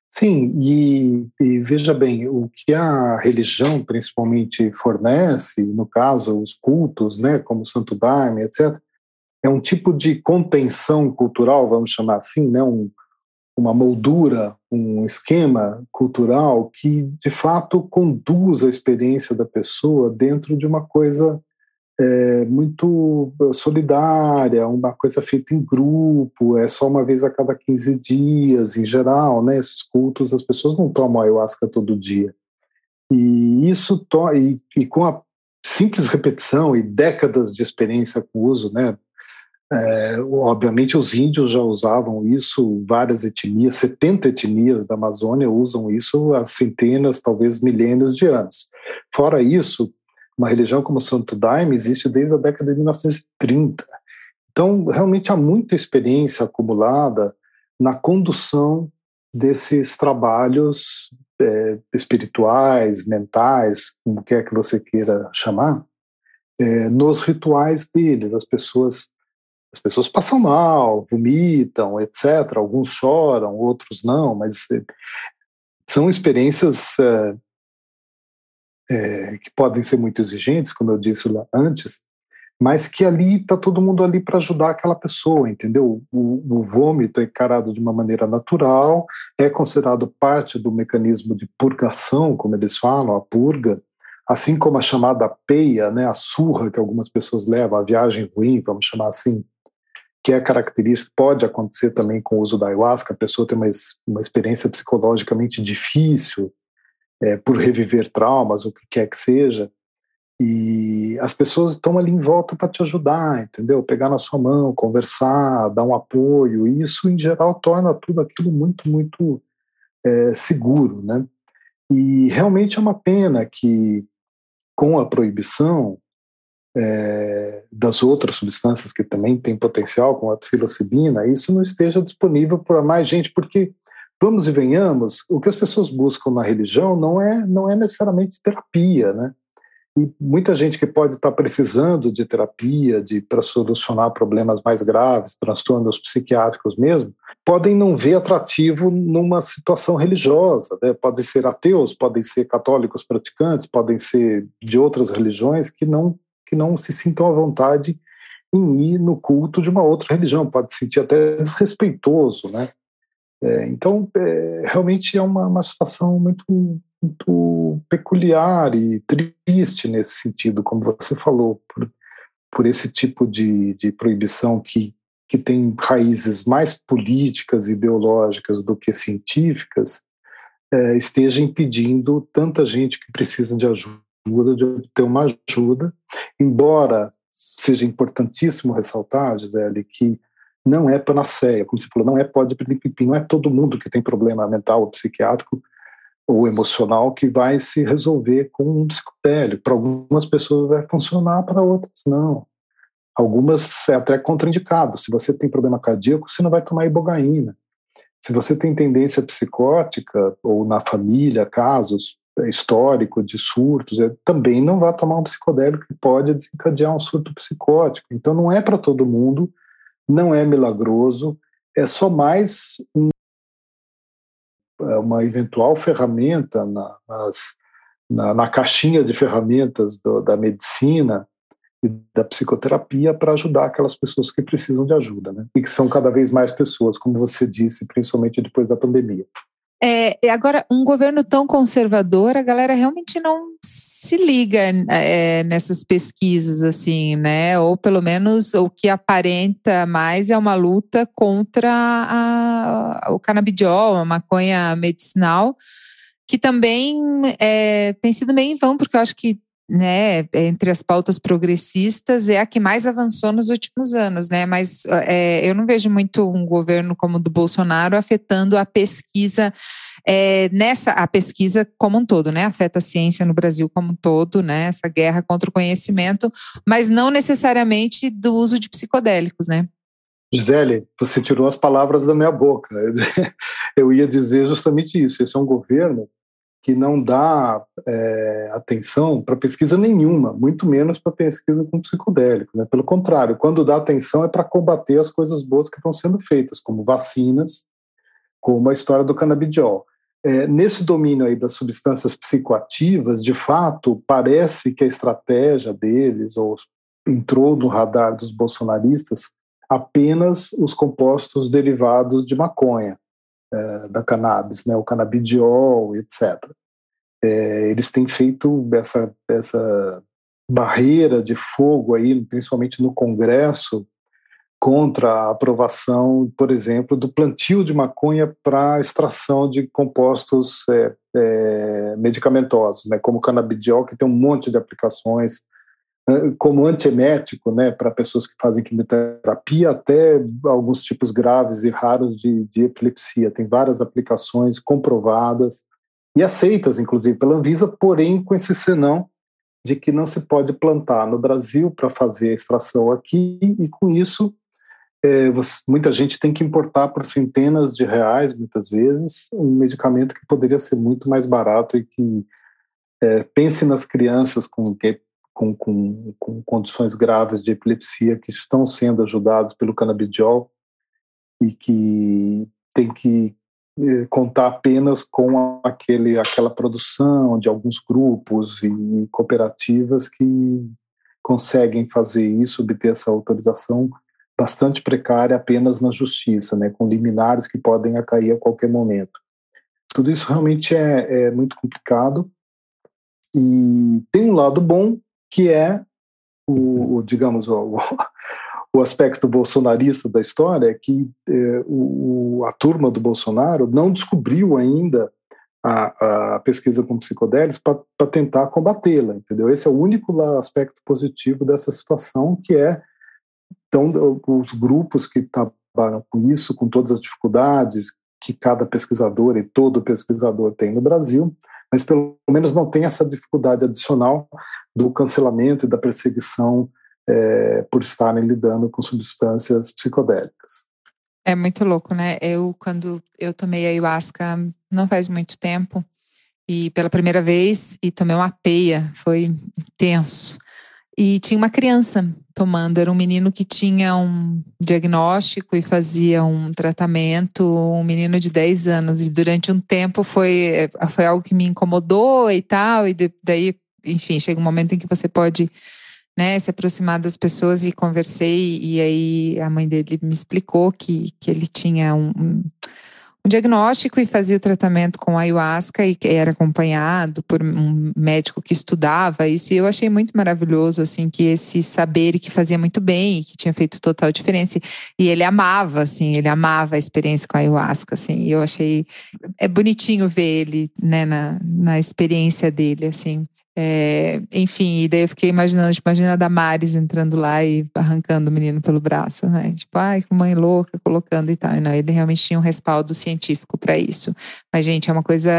Sim, e, e, veja bem, o que a religião principalmente fornece, no caso, os cultos, né, como Santo Daime, etc., é um tipo de contenção cultural, vamos chamar assim, né? um, uma moldura, um esquema cultural que, de fato, conduz a experiência da pessoa dentro de uma coisa é, muito solidária, uma coisa feita em grupo, é só uma vez a cada 15 dias, em geral, né? Esses cultos, as pessoas não tomam ayahuasca todo dia. E isso, e, e com a simples repetição e décadas de experiência com o uso, né? É, obviamente, os índios já usavam isso, várias etnias, 70 etnias da Amazônia usam isso há centenas, talvez milênios de anos. Fora isso, uma religião como o Santo Daime existe desde a década de 1930. Então, realmente há muita experiência acumulada na condução desses trabalhos é, espirituais, mentais, como quer que você queira chamar, é, nos rituais deles. As pessoas as pessoas passam mal, vomitam, etc. Alguns choram, outros não, mas eh, são experiências é, é, que podem ser muito exigentes, como eu disse antes, mas que ali está todo mundo ali para ajudar aquela pessoa, entendeu? O, o, vômito é encarado de uma maneira natural, é considerado parte do mecanismo de purgação, como eles falam, a purga, assim como a chamada peia, né, a surra que algumas pessoas levam, a viagem ruim, vamos chamar assim, que é característico, pode acontecer também com o uso da ayahuasca, a pessoa tem uma, uma experiência psicologicamente difícil é, por reviver traumas, o que quer que seja, e as pessoas estão ali em volta para te ajudar, entendeu? Pegar na sua mão, conversar, dar um apoio, e isso em geral torna tudo aquilo muito, muito é, seguro, né? E realmente é uma pena que com a proibição é, das outras substâncias que também têm potencial, como a psilocibina, isso não esteja disponível para mais gente, porque vamos e venhamos, o que as pessoas buscam na religião não é não é necessariamente terapia, né? E muita gente que pode estar precisando de terapia, de para solucionar problemas mais graves, transtornos psiquiátricos mesmo, podem não ver atrativo numa situação religiosa. Né? Podem ser ateus, podem ser católicos praticantes, podem ser de outras religiões que não que não se sintam à vontade em ir no culto de uma outra religião. Pode se sentir até desrespeitoso, né? É, então, é, realmente é uma, uma situação muito muito peculiar e triste nesse sentido, como você falou, por, por esse tipo de, de proibição que, que tem raízes mais políticas e ideológicas do que científicas, é, esteja impedindo tanta gente que precisa de ajuda, de ter uma ajuda, embora seja importantíssimo ressaltar, Gisele, que não é panaceia, como você falou, não é pó de não é todo mundo que tem problema mental ou psiquiátrico ou emocional que vai se resolver com um psicodélico. Para algumas pessoas vai funcionar, para outras não. Algumas é até contraindicado. Se você tem problema cardíaco, você não vai tomar ibogaína. Se você tem tendência psicótica, ou na família, casos histórico de surtos, é, também não vai tomar um psicodélico que pode desencadear um surto psicótico. Então não é para todo mundo, não é milagroso, é só mais um é uma eventual ferramenta na, nas, na, na caixinha de ferramentas do, da medicina e da psicoterapia para ajudar aquelas pessoas que precisam de ajuda, né? E que são cada vez mais pessoas, como você disse, principalmente depois da pandemia. É, agora, um governo tão conservador, a galera realmente não se liga é, nessas pesquisas, assim, né? Ou pelo menos o que aparenta mais é uma luta contra a, o canabidiol, a maconha medicinal, que também é, tem sido meio em vão, porque eu acho que né, entre as pautas progressistas, é a que mais avançou nos últimos anos, né? Mas é, eu não vejo muito um governo como o do Bolsonaro afetando a pesquisa é, nessa a pesquisa como um todo, né? Afeta a ciência no Brasil como um todo, né? Essa guerra contra o conhecimento, mas não necessariamente do uso de psicodélicos, né? Gisele, você tirou as palavras da minha boca. Eu ia dizer justamente isso. Esse é um governo que não dá é, atenção para pesquisa nenhuma, muito menos para pesquisa com psicodélico. Né? Pelo contrário, quando dá atenção é para combater as coisas boas que estão sendo feitas, como vacinas, como a história do canabidiol. É, nesse domínio aí das substâncias psicoativas, de fato, parece que a estratégia deles, ou entrou no radar dos bolsonaristas, apenas os compostos derivados de maconha é, da cannabis, né, o canabidiol, etc. É, eles têm feito essa, essa barreira de fogo aí, principalmente no Congresso, contra a aprovação, por exemplo, do plantio de maconha para extração de compostos é, é, medicamentosos, né, como o canabidiol, que tem um monte de aplicações como antiemético, né, para pessoas que fazem quimioterapia, até alguns tipos graves e raros de, de epilepsia. Tem várias aplicações comprovadas e aceitas, inclusive, pela Anvisa, porém com esse senão de que não se pode plantar no Brasil para fazer a extração aqui, e com isso é, você, muita gente tem que importar por centenas de reais, muitas vezes, um medicamento que poderia ser muito mais barato e que é, pense nas crianças com com, com, com condições graves de epilepsia que estão sendo ajudados pelo canabidiol e que tem que eh, contar apenas com aquele, aquela produção de alguns grupos e cooperativas que conseguem fazer isso, obter essa autorização bastante precária apenas na justiça, né, com liminares que podem cair a qualquer momento. Tudo isso realmente é, é muito complicado e tem um lado bom que é o, o digamos, o, o, aspecto bolsonarista da história, é que é, o, a turma do Bolsonaro não descobriu ainda a, a pesquisa com psicodélicos para tentar combatê-la, entendeu? Esse é o único aspecto positivo dessa situação, que é então os grupos que trabalham com isso, com todas as dificuldades que cada pesquisador e todo pesquisador tem no Brasil, mas pelo menos não tem essa dificuldade adicional do cancelamento e da perseguição é, por estarem lidando com substâncias psicodélicas. É muito louco, né? Eu, quando eu tomei ayahuasca não faz muito tempo, e pela primeira vez, e tomei uma peia, foi intenso. E tinha uma criança tomando, era um menino que tinha um diagnóstico e fazia um tratamento, um menino de 10 anos. E durante um tempo foi, foi algo que me incomodou e tal, e daí, enfim, chega um momento em que você pode né, se aproximar das pessoas. E conversei, e aí a mãe dele me explicou que, que ele tinha um, um um diagnóstico e fazia o tratamento com ayahuasca e era acompanhado por um médico que estudava isso. E eu achei muito maravilhoso assim que esse saber que fazia muito bem e que tinha feito total diferença. E ele amava assim ele amava a experiência com a ayahuasca assim. E eu achei é bonitinho ver ele né na, na experiência dele assim é, enfim, e daí eu fiquei imaginando, tipo, imagina a Damares entrando lá e arrancando o menino pelo braço, né? Tipo, ai, que mãe louca, colocando e tal. E não, ele realmente tinha um respaldo científico para isso. Mas, gente, é uma coisa.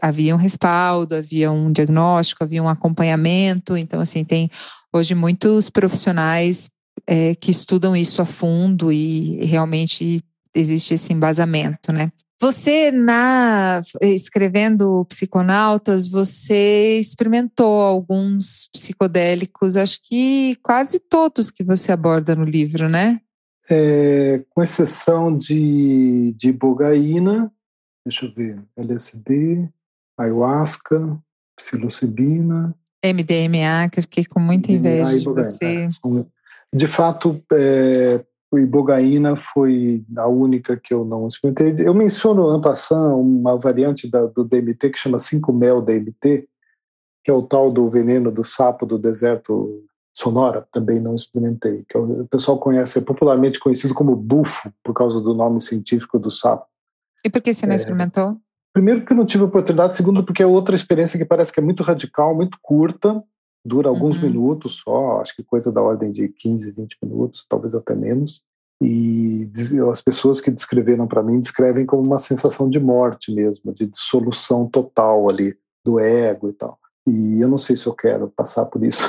Havia um respaldo, havia um diagnóstico, havia um acompanhamento. Então, assim, tem hoje muitos profissionais é, que estudam isso a fundo e realmente existe esse embasamento, né? Você, na escrevendo Psiconautas, você experimentou alguns psicodélicos, acho que quase todos que você aborda no livro, né? É, com exceção de, de bogaína, deixa eu ver, LSD, ayahuasca, psilocibina. MDMA, que eu fiquei com muita inveja de você. É, de fato, é, o ibogaína foi a única que eu não experimentei. Eu menciono Ampassan, uma variante da, do DMT que chama 5-mel DMT, que é o tal do veneno do sapo do deserto sonora, também não experimentei. Que o pessoal conhece, é popularmente conhecido como bufo, por causa do nome científico do sapo. E por que você não é, experimentou? Primeiro porque eu não tive oportunidade, segundo porque é outra experiência que parece que é muito radical, muito curta, dura alguns uhum. minutos só, acho que coisa da ordem de 15, 20 minutos, talvez até menos. E as pessoas que descreveram para mim descrevem como uma sensação de morte mesmo, de dissolução total ali do ego e tal. E eu não sei se eu quero passar por isso.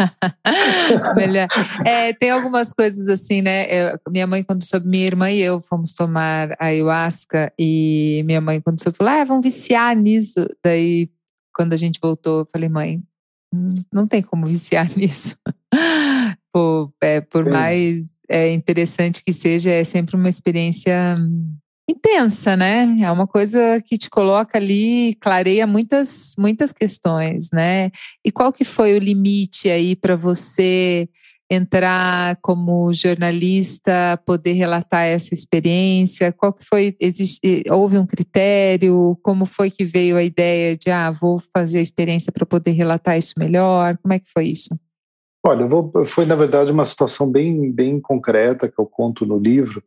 Melhor. É, tem algumas coisas assim, né? Eu, minha mãe, quando soube, minha irmã e eu fomos tomar ayahuasca, e minha mãe, quando soube, falou: ah, vão viciar nisso. Daí, quando a gente voltou, eu falei, mãe, não tem como viciar nisso. por, é, por mais é, interessante que seja, é sempre uma experiência intensa, né? É uma coisa que te coloca ali, clareia muitas, muitas questões, né? E qual que foi o limite aí para você entrar como jornalista, poder relatar essa experiência? Qual que foi? Existe, houve um critério? Como foi que veio a ideia de ah, vou fazer a experiência para poder relatar isso melhor? Como é que foi isso? Olha, vou, foi na verdade uma situação bem, bem concreta que eu conto no livro,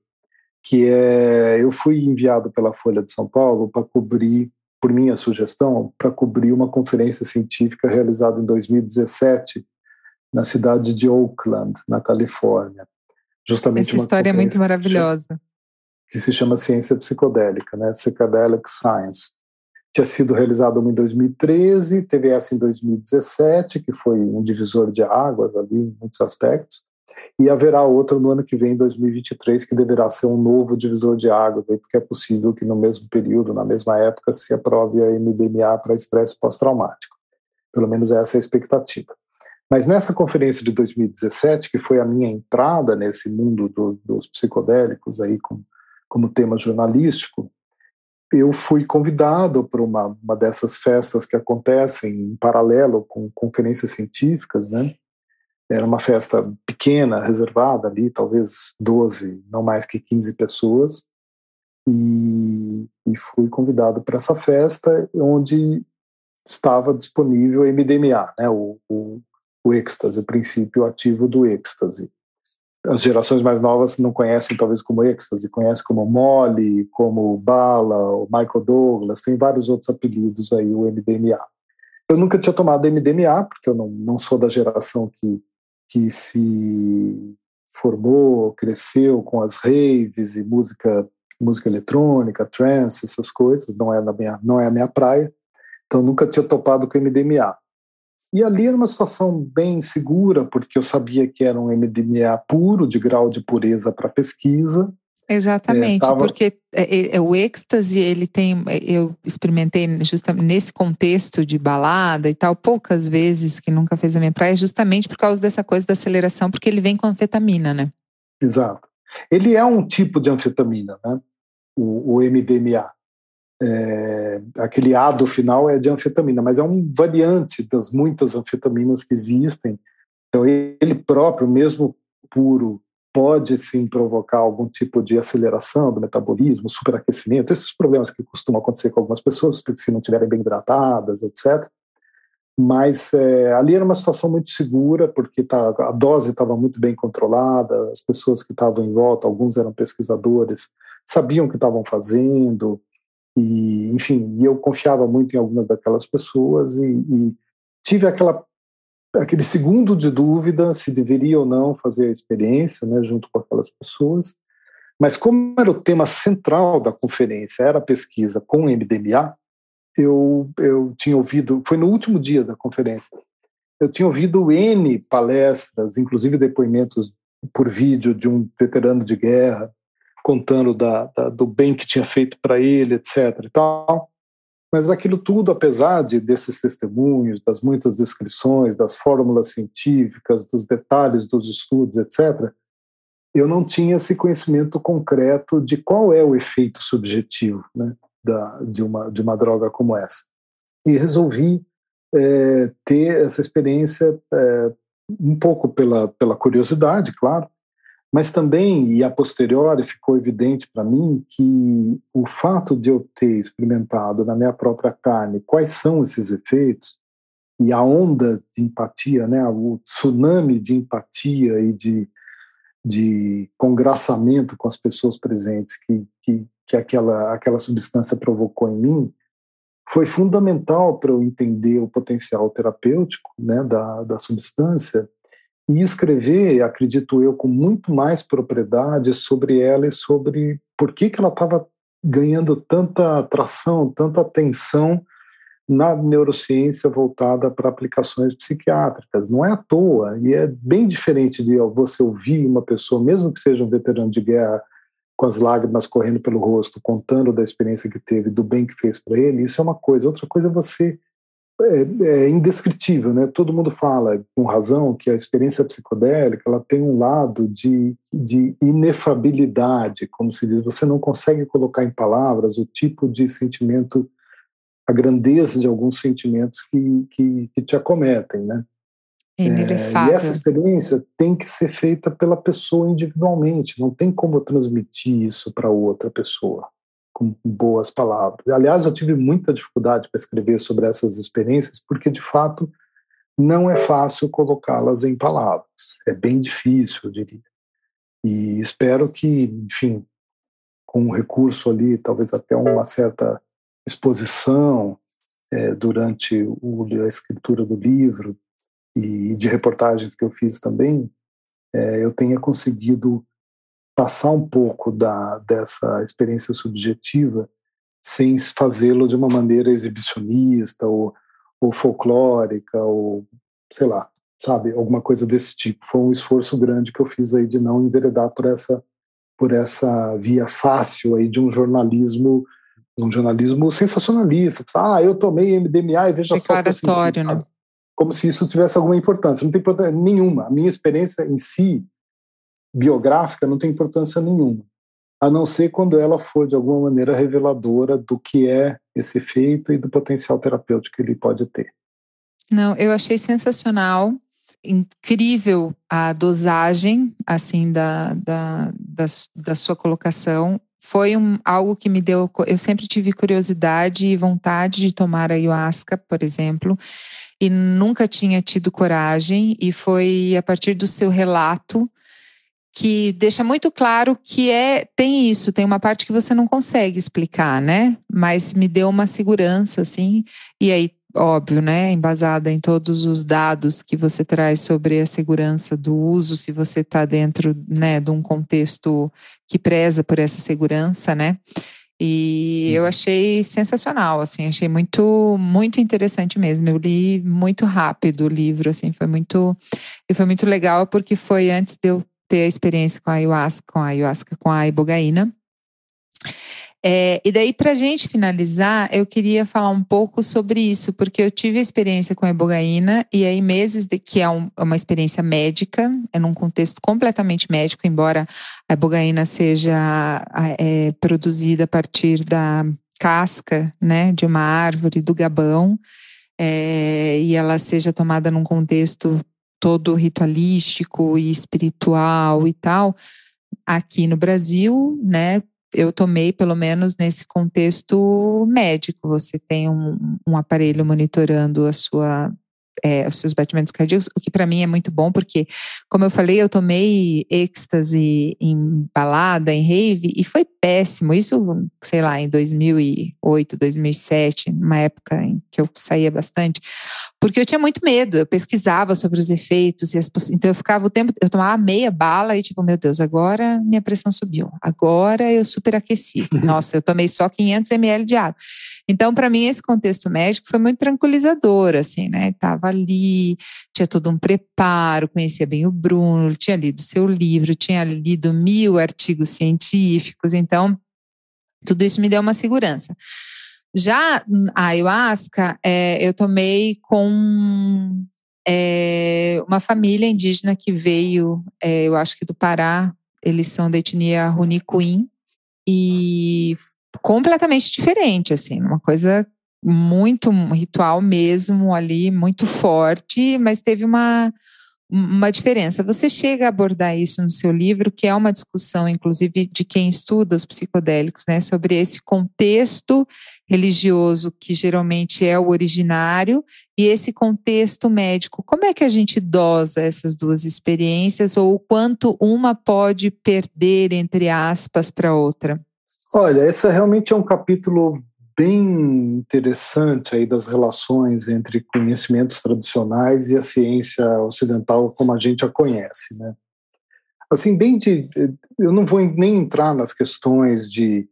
que é eu fui enviado pela Folha de São Paulo para cobrir, por minha sugestão, para cobrir uma conferência científica realizada em 2017 na cidade de Oakland, na Califórnia. Justamente Essa história é muito maravilhosa. Que se chama Ciência Psicodélica, né? Psychedelic Science. Tinha sido realizada uma em 2013, teve essa em 2017, que foi um divisor de águas ali em muitos aspectos, e haverá outra no ano que vem, em 2023, que deverá ser um novo divisor de águas, porque é possível que no mesmo período, na mesma época, se aprove a MDMA para estresse pós-traumático. Pelo menos essa é a expectativa. Mas nessa conferência de 2017, que foi a minha entrada nesse mundo do, dos psicodélicos aí como, como tema jornalístico, eu fui convidado para uma, uma dessas festas que acontecem em paralelo com conferências científicas, né? Era uma festa pequena, reservada ali, talvez 12, não mais que 15 pessoas. E, e fui convidado para essa festa, onde estava disponível MDMA, né, o, o, o êxtase, o princípio ativo do êxtase. As gerações mais novas não conhecem talvez como êxtase, conhecem como Molly, como Bala, o Michael Douglas, tem vários outros apelidos aí, o MDMA. Eu nunca tinha tomado MDMA, porque eu não, não sou da geração que, que se formou, cresceu com as raves e música música eletrônica, trance, essas coisas, não é, na minha, não é a minha praia. Então nunca tinha topado com MDMA. E ali era uma situação bem segura, porque eu sabia que era um MDMA puro, de grau de pureza para pesquisa. Exatamente, é, tava... porque é, é, é, o êxtase, ele tem. Eu experimentei justamente nesse contexto de balada e tal, poucas vezes, que nunca fez a minha praia, justamente por causa dessa coisa da aceleração, porque ele vem com anfetamina, né? Exato. Ele é um tipo de anfetamina, né? O, o MDMA. É, aquele A do final é de anfetamina, mas é um variante das muitas anfetaminas que existem. Então, ele próprio, mesmo puro, pode sim provocar algum tipo de aceleração do metabolismo, superaquecimento, esses problemas que costumam acontecer com algumas pessoas, se não estiverem bem hidratadas, etc. Mas é, ali era uma situação muito segura, porque tá, a dose estava muito bem controlada, as pessoas que estavam em volta, alguns eram pesquisadores, sabiam o que estavam fazendo, e enfim, eu confiava muito em algumas daquelas pessoas e, e tive aquela aquele segundo de dúvida se deveria ou não fazer a experiência, né, junto com aquelas pessoas. Mas como era o tema central da conferência, era a pesquisa com MDMA, eu, eu tinha ouvido, foi no último dia da conferência, eu tinha ouvido N palestras, inclusive depoimentos por vídeo de um veterano de guerra, contando da, da do bem que tinha feito para ele, etc. E tal. Mas aquilo tudo, apesar de desses testemunhos, das muitas descrições, das fórmulas científicas, dos detalhes dos estudos, etc., eu não tinha esse conhecimento concreto de qual é o efeito subjetivo né, da, de, uma, de uma droga como essa. E resolvi é, ter essa experiência é, um pouco pela, pela curiosidade, claro, mas também, e a posteriori, ficou evidente para mim que o fato de eu ter experimentado na minha própria carne quais são esses efeitos, e a onda de empatia, né, o tsunami de empatia e de, de congraçamento com as pessoas presentes que, que, que aquela, aquela substância provocou em mim, foi fundamental para eu entender o potencial terapêutico né, da, da substância e escrever, acredito eu, com muito mais propriedade sobre ela e sobre por que, que ela estava ganhando tanta atração, tanta atenção na neurociência voltada para aplicações psiquiátricas. Não é à toa, e é bem diferente de você ouvir uma pessoa, mesmo que seja um veterano de guerra, com as lágrimas correndo pelo rosto, contando da experiência que teve, do bem que fez para ele, isso é uma coisa. Outra coisa é você é, é, indescritível, né? Todo mundo fala, com razão, que a experiência psicodélica ela tem um lado de, de inefabilidade, como se diz. Você não consegue colocar em palavras o tipo de sentimento, a grandeza de alguns sentimentos que, que, que te acometem, né? É, e essa experiência tem que ser feita pela pessoa individualmente, não tem como transmitir isso para outra pessoa com boas palavras. Aliás, eu tive muita dificuldade para escrever sobre essas experiências, porque de fato não é fácil colocá-las em palavras. É bem difícil, eu diria. E espero que, enfim, com um recurso ali, talvez até uma certa exposição é, durante o, a escritura do livro e de reportagens que eu fiz também, é, eu tenha conseguido passar um pouco da, dessa experiência subjetiva sem fazê-lo de uma maneira exibicionista ou, ou folclórica ou sei lá, sabe, alguma coisa desse tipo. Foi um esforço grande que eu fiz aí de não enveredar por essa por essa via fácil aí de um jornalismo um jornalismo sensacionalista. Ah, eu tomei MDMA e veja só. Declaratório, né? Como se isso tivesse alguma importância. Não tem importância nenhuma. A minha experiência em si biográfica não tem importância nenhuma, a não ser quando ela for de alguma maneira reveladora do que é esse efeito e do potencial terapêutico que ele pode ter. Não, eu achei sensacional, incrível a dosagem assim da, da, da, da sua colocação. Foi um, algo que me deu. Eu sempre tive curiosidade e vontade de tomar ayahuasca, por exemplo, e nunca tinha tido coragem. E foi a partir do seu relato que deixa muito claro que é tem isso, tem uma parte que você não consegue explicar, né? Mas me deu uma segurança assim. E aí, óbvio, né, embasada em todos os dados que você traz sobre a segurança do uso, se você está dentro, né, de um contexto que preza por essa segurança, né? E eu uhum. achei sensacional, assim, achei muito, muito interessante mesmo. Eu li muito rápido o livro, assim, foi muito, e foi muito legal porque foi antes de eu ter a experiência com a ayahuasca, com a ayahuasca, com a ibogaína. É, e daí, para a gente finalizar, eu queria falar um pouco sobre isso, porque eu tive a experiência com a ibogaína, e aí meses de que é um, uma experiência médica, é num contexto completamente médico, embora a ibogaína seja é, produzida a partir da casca né, de uma árvore do Gabão, é, e ela seja tomada num contexto todo ritualístico e espiritual e tal, aqui no Brasil, né, eu tomei, pelo menos nesse contexto médico. Você tem um, um aparelho monitorando a sua é, os seus batimentos cardíacos, o que para mim é muito bom, porque, como eu falei, eu tomei êxtase em balada, em rave, e foi péssimo. Isso, sei lá, em 2008, 2007, numa época em que eu saía bastante, porque eu tinha muito medo. Eu pesquisava sobre os efeitos, e as, então eu ficava o tempo, eu tomava meia bala e, tipo, meu Deus, agora minha pressão subiu, agora eu superaqueci. Nossa, eu tomei só 500 ml de água. Então, para mim, esse contexto médico foi muito tranquilizador, assim, né? Tava ali, tinha todo um preparo, conhecia bem o Bruno, tinha lido seu livro, tinha lido mil artigos científicos, então tudo isso me deu uma segurança. Já a ayahuasca, é, eu tomei com é, uma família indígena que veio, é, eu acho que do Pará, eles são da etnia Runicuim, e completamente diferente, assim, uma coisa muito um ritual mesmo ali, muito forte, mas teve uma, uma diferença. Você chega a abordar isso no seu livro, que é uma discussão, inclusive, de quem estuda os psicodélicos, né, sobre esse contexto religioso que geralmente é o originário e esse contexto médico. Como é que a gente dosa essas duas experiências ou o quanto uma pode perder, entre aspas, para outra? Olha, esse realmente é um capítulo bem interessante aí das relações entre conhecimentos tradicionais e a ciência ocidental como a gente a conhece, né? Assim, bem de, eu não vou nem entrar nas questões de,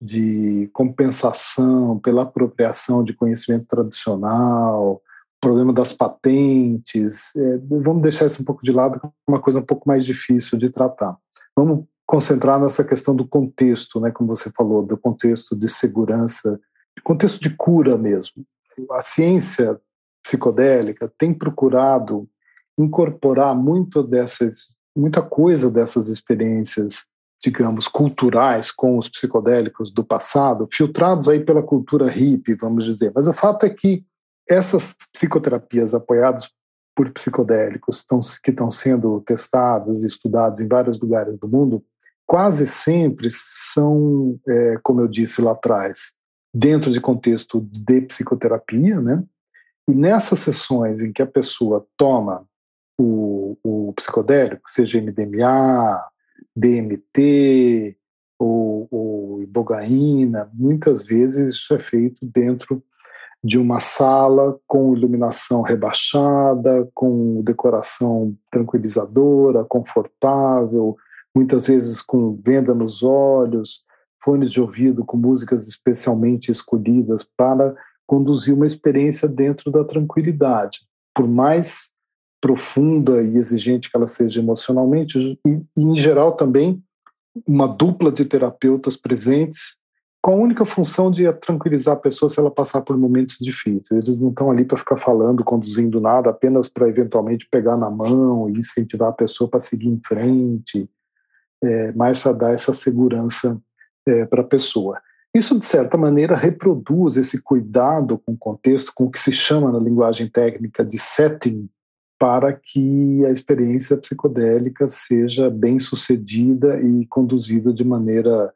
de compensação pela apropriação de conhecimento tradicional, problema das patentes, é, vamos deixar isso um pouco de lado, é uma coisa um pouco mais difícil de tratar. Vamos concentrar nessa questão do contexto, né, como você falou, do contexto de segurança, contexto de cura mesmo. A ciência psicodélica tem procurado incorporar muito dessas, muita coisa dessas experiências, digamos, culturais com os psicodélicos do passado, filtrados aí pela cultura hippie, vamos dizer. Mas o fato é que essas psicoterapias apoiadas por psicodélicos que estão sendo testadas e estudadas em vários lugares do mundo, quase sempre são, é, como eu disse lá atrás, dentro de contexto de psicoterapia, né? E nessas sessões em que a pessoa toma o, o psicodélico, seja MDMA, DMT ou, ou ibogaína, muitas vezes isso é feito dentro de uma sala com iluminação rebaixada, com decoração tranquilizadora, confortável, muitas vezes com venda nos olhos, fones de ouvido com músicas especialmente escolhidas para conduzir uma experiência dentro da tranquilidade. Por mais profunda e exigente que ela seja emocionalmente, e, em geral também uma dupla de terapeutas presentes com a única função de tranquilizar a pessoa se ela passar por momentos difíceis. Eles não estão ali para ficar falando, conduzindo nada, apenas para eventualmente pegar na mão e incentivar a pessoa para seguir em frente, é, mais para dar essa segurança é, para a pessoa. Isso, de certa maneira, reproduz esse cuidado com o contexto, com o que se chama na linguagem técnica de setting, para que a experiência psicodélica seja bem sucedida e conduzida de maneira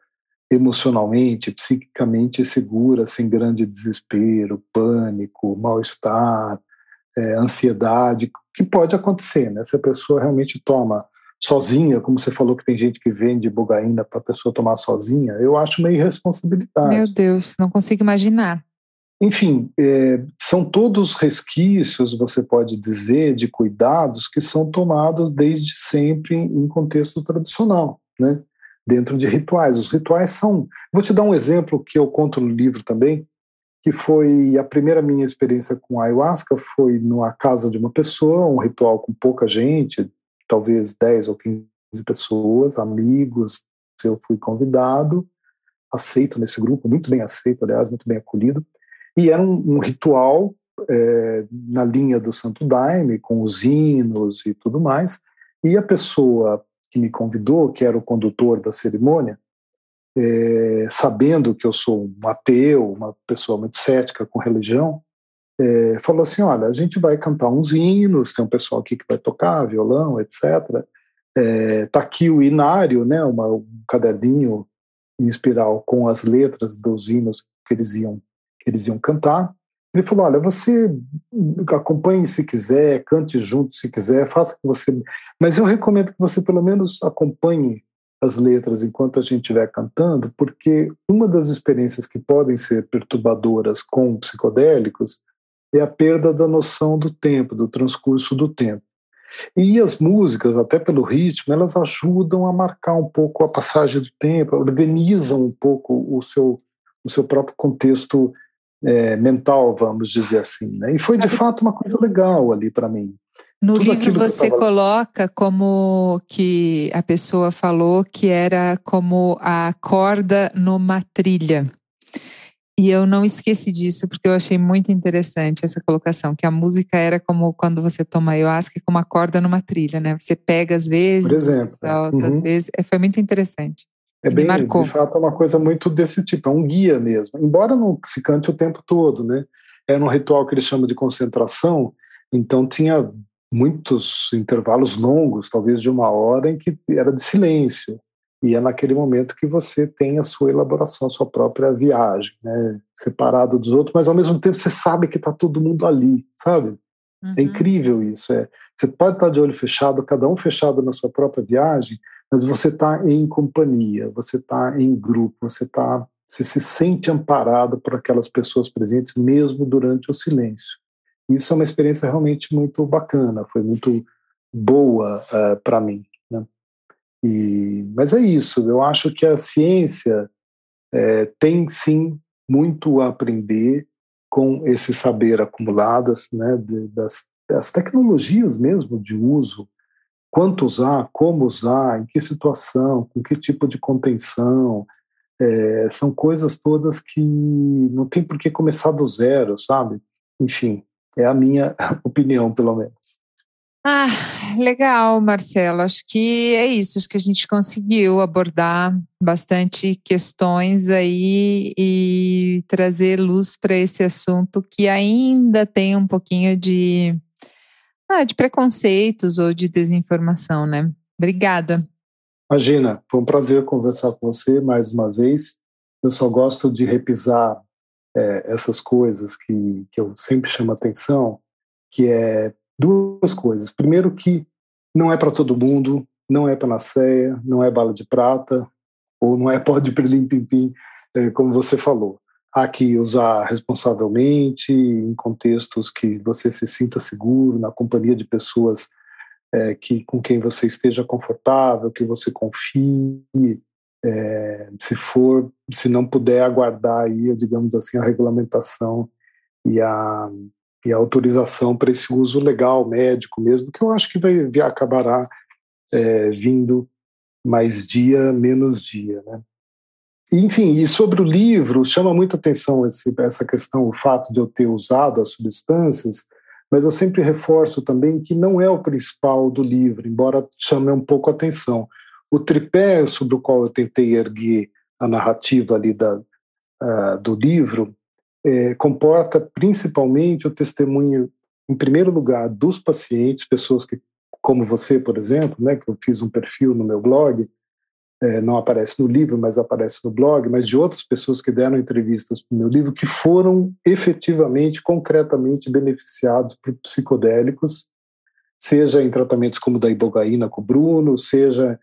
emocionalmente, psiquicamente segura, sem grande desespero, pânico, mal-estar, é, ansiedade, que pode acontecer, né? Se a pessoa realmente toma sozinha, como você falou que tem gente que vende bogaína para a pessoa tomar sozinha, eu acho uma irresponsabilidade. Meu Deus, não consigo imaginar. Enfim, é, são todos resquícios, você pode dizer, de cuidados que são tomados desde sempre em contexto tradicional, né? dentro de rituais. Os rituais são. Vou te dar um exemplo que eu conto no livro também, que foi a primeira minha experiência com ayahuasca foi numa casa de uma pessoa, um ritual com pouca gente, talvez 10 ou 15 pessoas, amigos. Eu fui convidado, aceito nesse grupo, muito bem aceito, aliás, muito bem acolhido. E era um, um ritual é, na linha do Santo Daime, com os hinos e tudo mais. E a pessoa que me convidou, que era o condutor da cerimônia, é, sabendo que eu sou um ateu, uma pessoa muito cética com religião, é, falou assim: olha, a gente vai cantar uns hinos, tem um pessoal aqui que vai tocar violão, etc. É, tá aqui o inário, né, uma, um caderninho em espiral com as letras dos hinos que eles iam que eles iam cantar. Ele falou: olha, você acompanhe se quiser, cante junto se quiser, faça o que você. Mas eu recomendo que você pelo menos acompanhe as letras enquanto a gente estiver cantando, porque uma das experiências que podem ser perturbadoras com psicodélicos é a perda da noção do tempo, do transcurso do tempo. E as músicas, até pelo ritmo, elas ajudam a marcar um pouco a passagem do tempo, organizam um pouco o seu, o seu próprio contexto é, mental, vamos dizer assim. Né? E foi Sabe, de fato uma coisa legal ali para mim. No Tudo livro você tava... coloca como que a pessoa falou que era como a corda numa trilha. E eu não esqueci disso porque eu achei muito interessante essa colocação, que a música era como quando você toma ayahuasca com uma corda numa trilha, né? Você pega às vezes, Por exemplo, solta uhum. às vezes. É, foi muito interessante. É bem, marcou. de fato, é uma coisa muito desse tipo, é um guia mesmo. Embora não se cante o tempo todo, né? Era um ritual que eles chamam de concentração, então tinha muitos intervalos longos, talvez de uma hora, em que era de silêncio. E é naquele momento que você tem a sua elaboração, a sua própria viagem, né? separado dos outros, mas ao mesmo tempo você sabe que está todo mundo ali, sabe? É uhum. É incrível isso. É, você pode estar de olho fechado, cada um fechado na sua própria viagem, mas você está em companhia, você está em grupo, você tá, você se sente amparado por aquelas pessoas presentes, mesmo durante o silêncio. Isso é uma experiência realmente muito bacana, foi muito boa uh, eh, para mim. E, mas é isso, eu acho que a ciência é, tem sim muito a aprender com esse saber acumulado, né, de, das, das tecnologias mesmo de uso, quanto usar, como usar, em que situação, com que tipo de contenção, é, são coisas todas que não tem por que começar do zero, sabe? Enfim, é a minha opinião, pelo menos. Ah, legal, Marcelo. Acho que é isso. Acho que a gente conseguiu abordar bastante questões aí e trazer luz para esse assunto que ainda tem um pouquinho de, ah, de preconceitos ou de desinformação, né? Obrigada. Imagina, foi um prazer conversar com você mais uma vez. Eu só gosto de repisar é, essas coisas que, que eu sempre chamo atenção, que é duas coisas. Primeiro que não é para todo mundo, não é panaceia, não é bala de prata, ou não é pó de pirlim-pim-pim, é, como você falou. Há que usar responsavelmente, em contextos que você se sinta seguro, na companhia de pessoas é, que, com quem você esteja confortável, que você confie, é, se for, se não puder aguardar aí, digamos assim, a regulamentação e a, e a autorização para esse uso legal, médico mesmo, que eu acho que vai, vai acabará é, vindo mais dia, menos dia, né? Enfim, e sobre o livro, chama muita atenção esse, essa questão, o fato de eu ter usado as substâncias, mas eu sempre reforço também que não é o principal do livro, embora chame um pouco a atenção. O tripé sobre o qual eu tentei erguer a narrativa ali da, uh, do livro é, comporta principalmente o testemunho, em primeiro lugar, dos pacientes, pessoas que, como você, por exemplo, né, que eu fiz um perfil no meu blog, é, não aparece no livro, mas aparece no blog, mas de outras pessoas que deram entrevistas para o meu livro, que foram efetivamente, concretamente beneficiados por psicodélicos, seja em tratamentos como da ibogaína com o Bruno, seja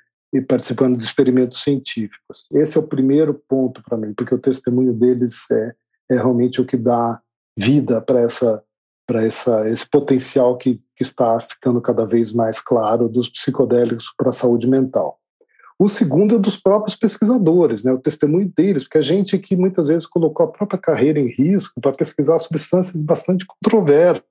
participando de experimentos científicos. Esse é o primeiro ponto para mim, porque o testemunho deles é, é realmente o que dá vida para essa para essa esse potencial que, que está ficando cada vez mais claro dos psicodélicos para a saúde mental. O segundo é dos próprios pesquisadores, né, o testemunho deles, porque a gente que muitas vezes colocou a própria carreira em risco para pesquisar substâncias bastante controversas.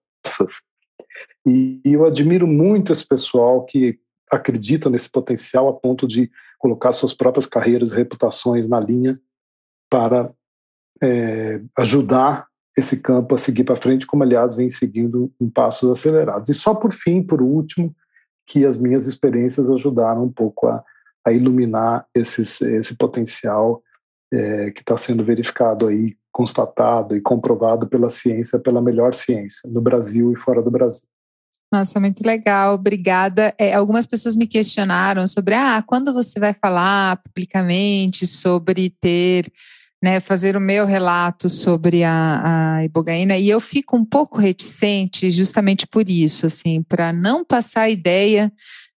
E, e eu admiro muito esse pessoal que acredita nesse potencial a ponto de colocar suas próprias carreiras e reputações na linha para é, ajudar esse campo a seguir para frente, como aliás vem seguindo em passos acelerados. E só por fim, por último, que as minhas experiências ajudaram um pouco a, a iluminar esses, esse potencial é, que está sendo verificado aí, constatado e comprovado pela ciência, pela melhor ciência, no Brasil e fora do Brasil. Nossa, muito legal, obrigada. É, algumas pessoas me questionaram sobre, ah, quando você vai falar publicamente sobre ter né, fazer o meu relato sobre a, a ibogaína e eu fico um pouco reticente justamente por isso, assim, para não passar a ideia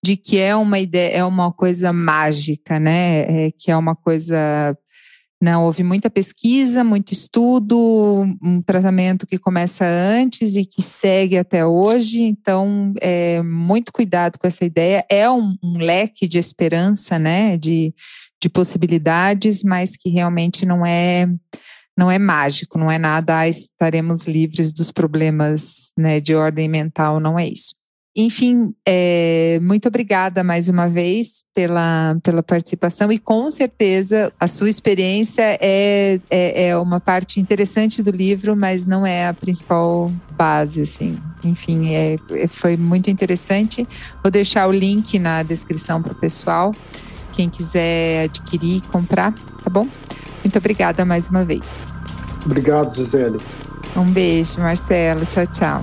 de que é uma ideia, é uma coisa mágica, né, é, que é uma coisa não houve muita pesquisa, muito estudo, um tratamento que começa antes e que segue até hoje. Então, é, muito cuidado com essa ideia. É um, um leque de esperança, né? De, de possibilidades, mas que realmente não é não é mágico, não é nada, ah, estaremos livres dos problemas né, de ordem mental, não é isso. Enfim, é, muito obrigada mais uma vez pela, pela participação e com certeza a sua experiência é, é, é, uma parte interessante do livro, mas não é a principal base, assim. Enfim, é, é foi muito interessante. Vou deixar o link na descrição para o pessoal quem quiser adquirir, comprar, tá bom? Muito obrigada mais uma vez. Obrigado, Gisele. Um beijo, Marcelo. Tchau, tchau.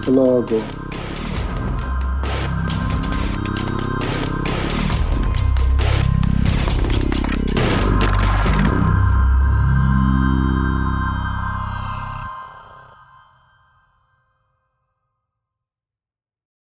Até logo.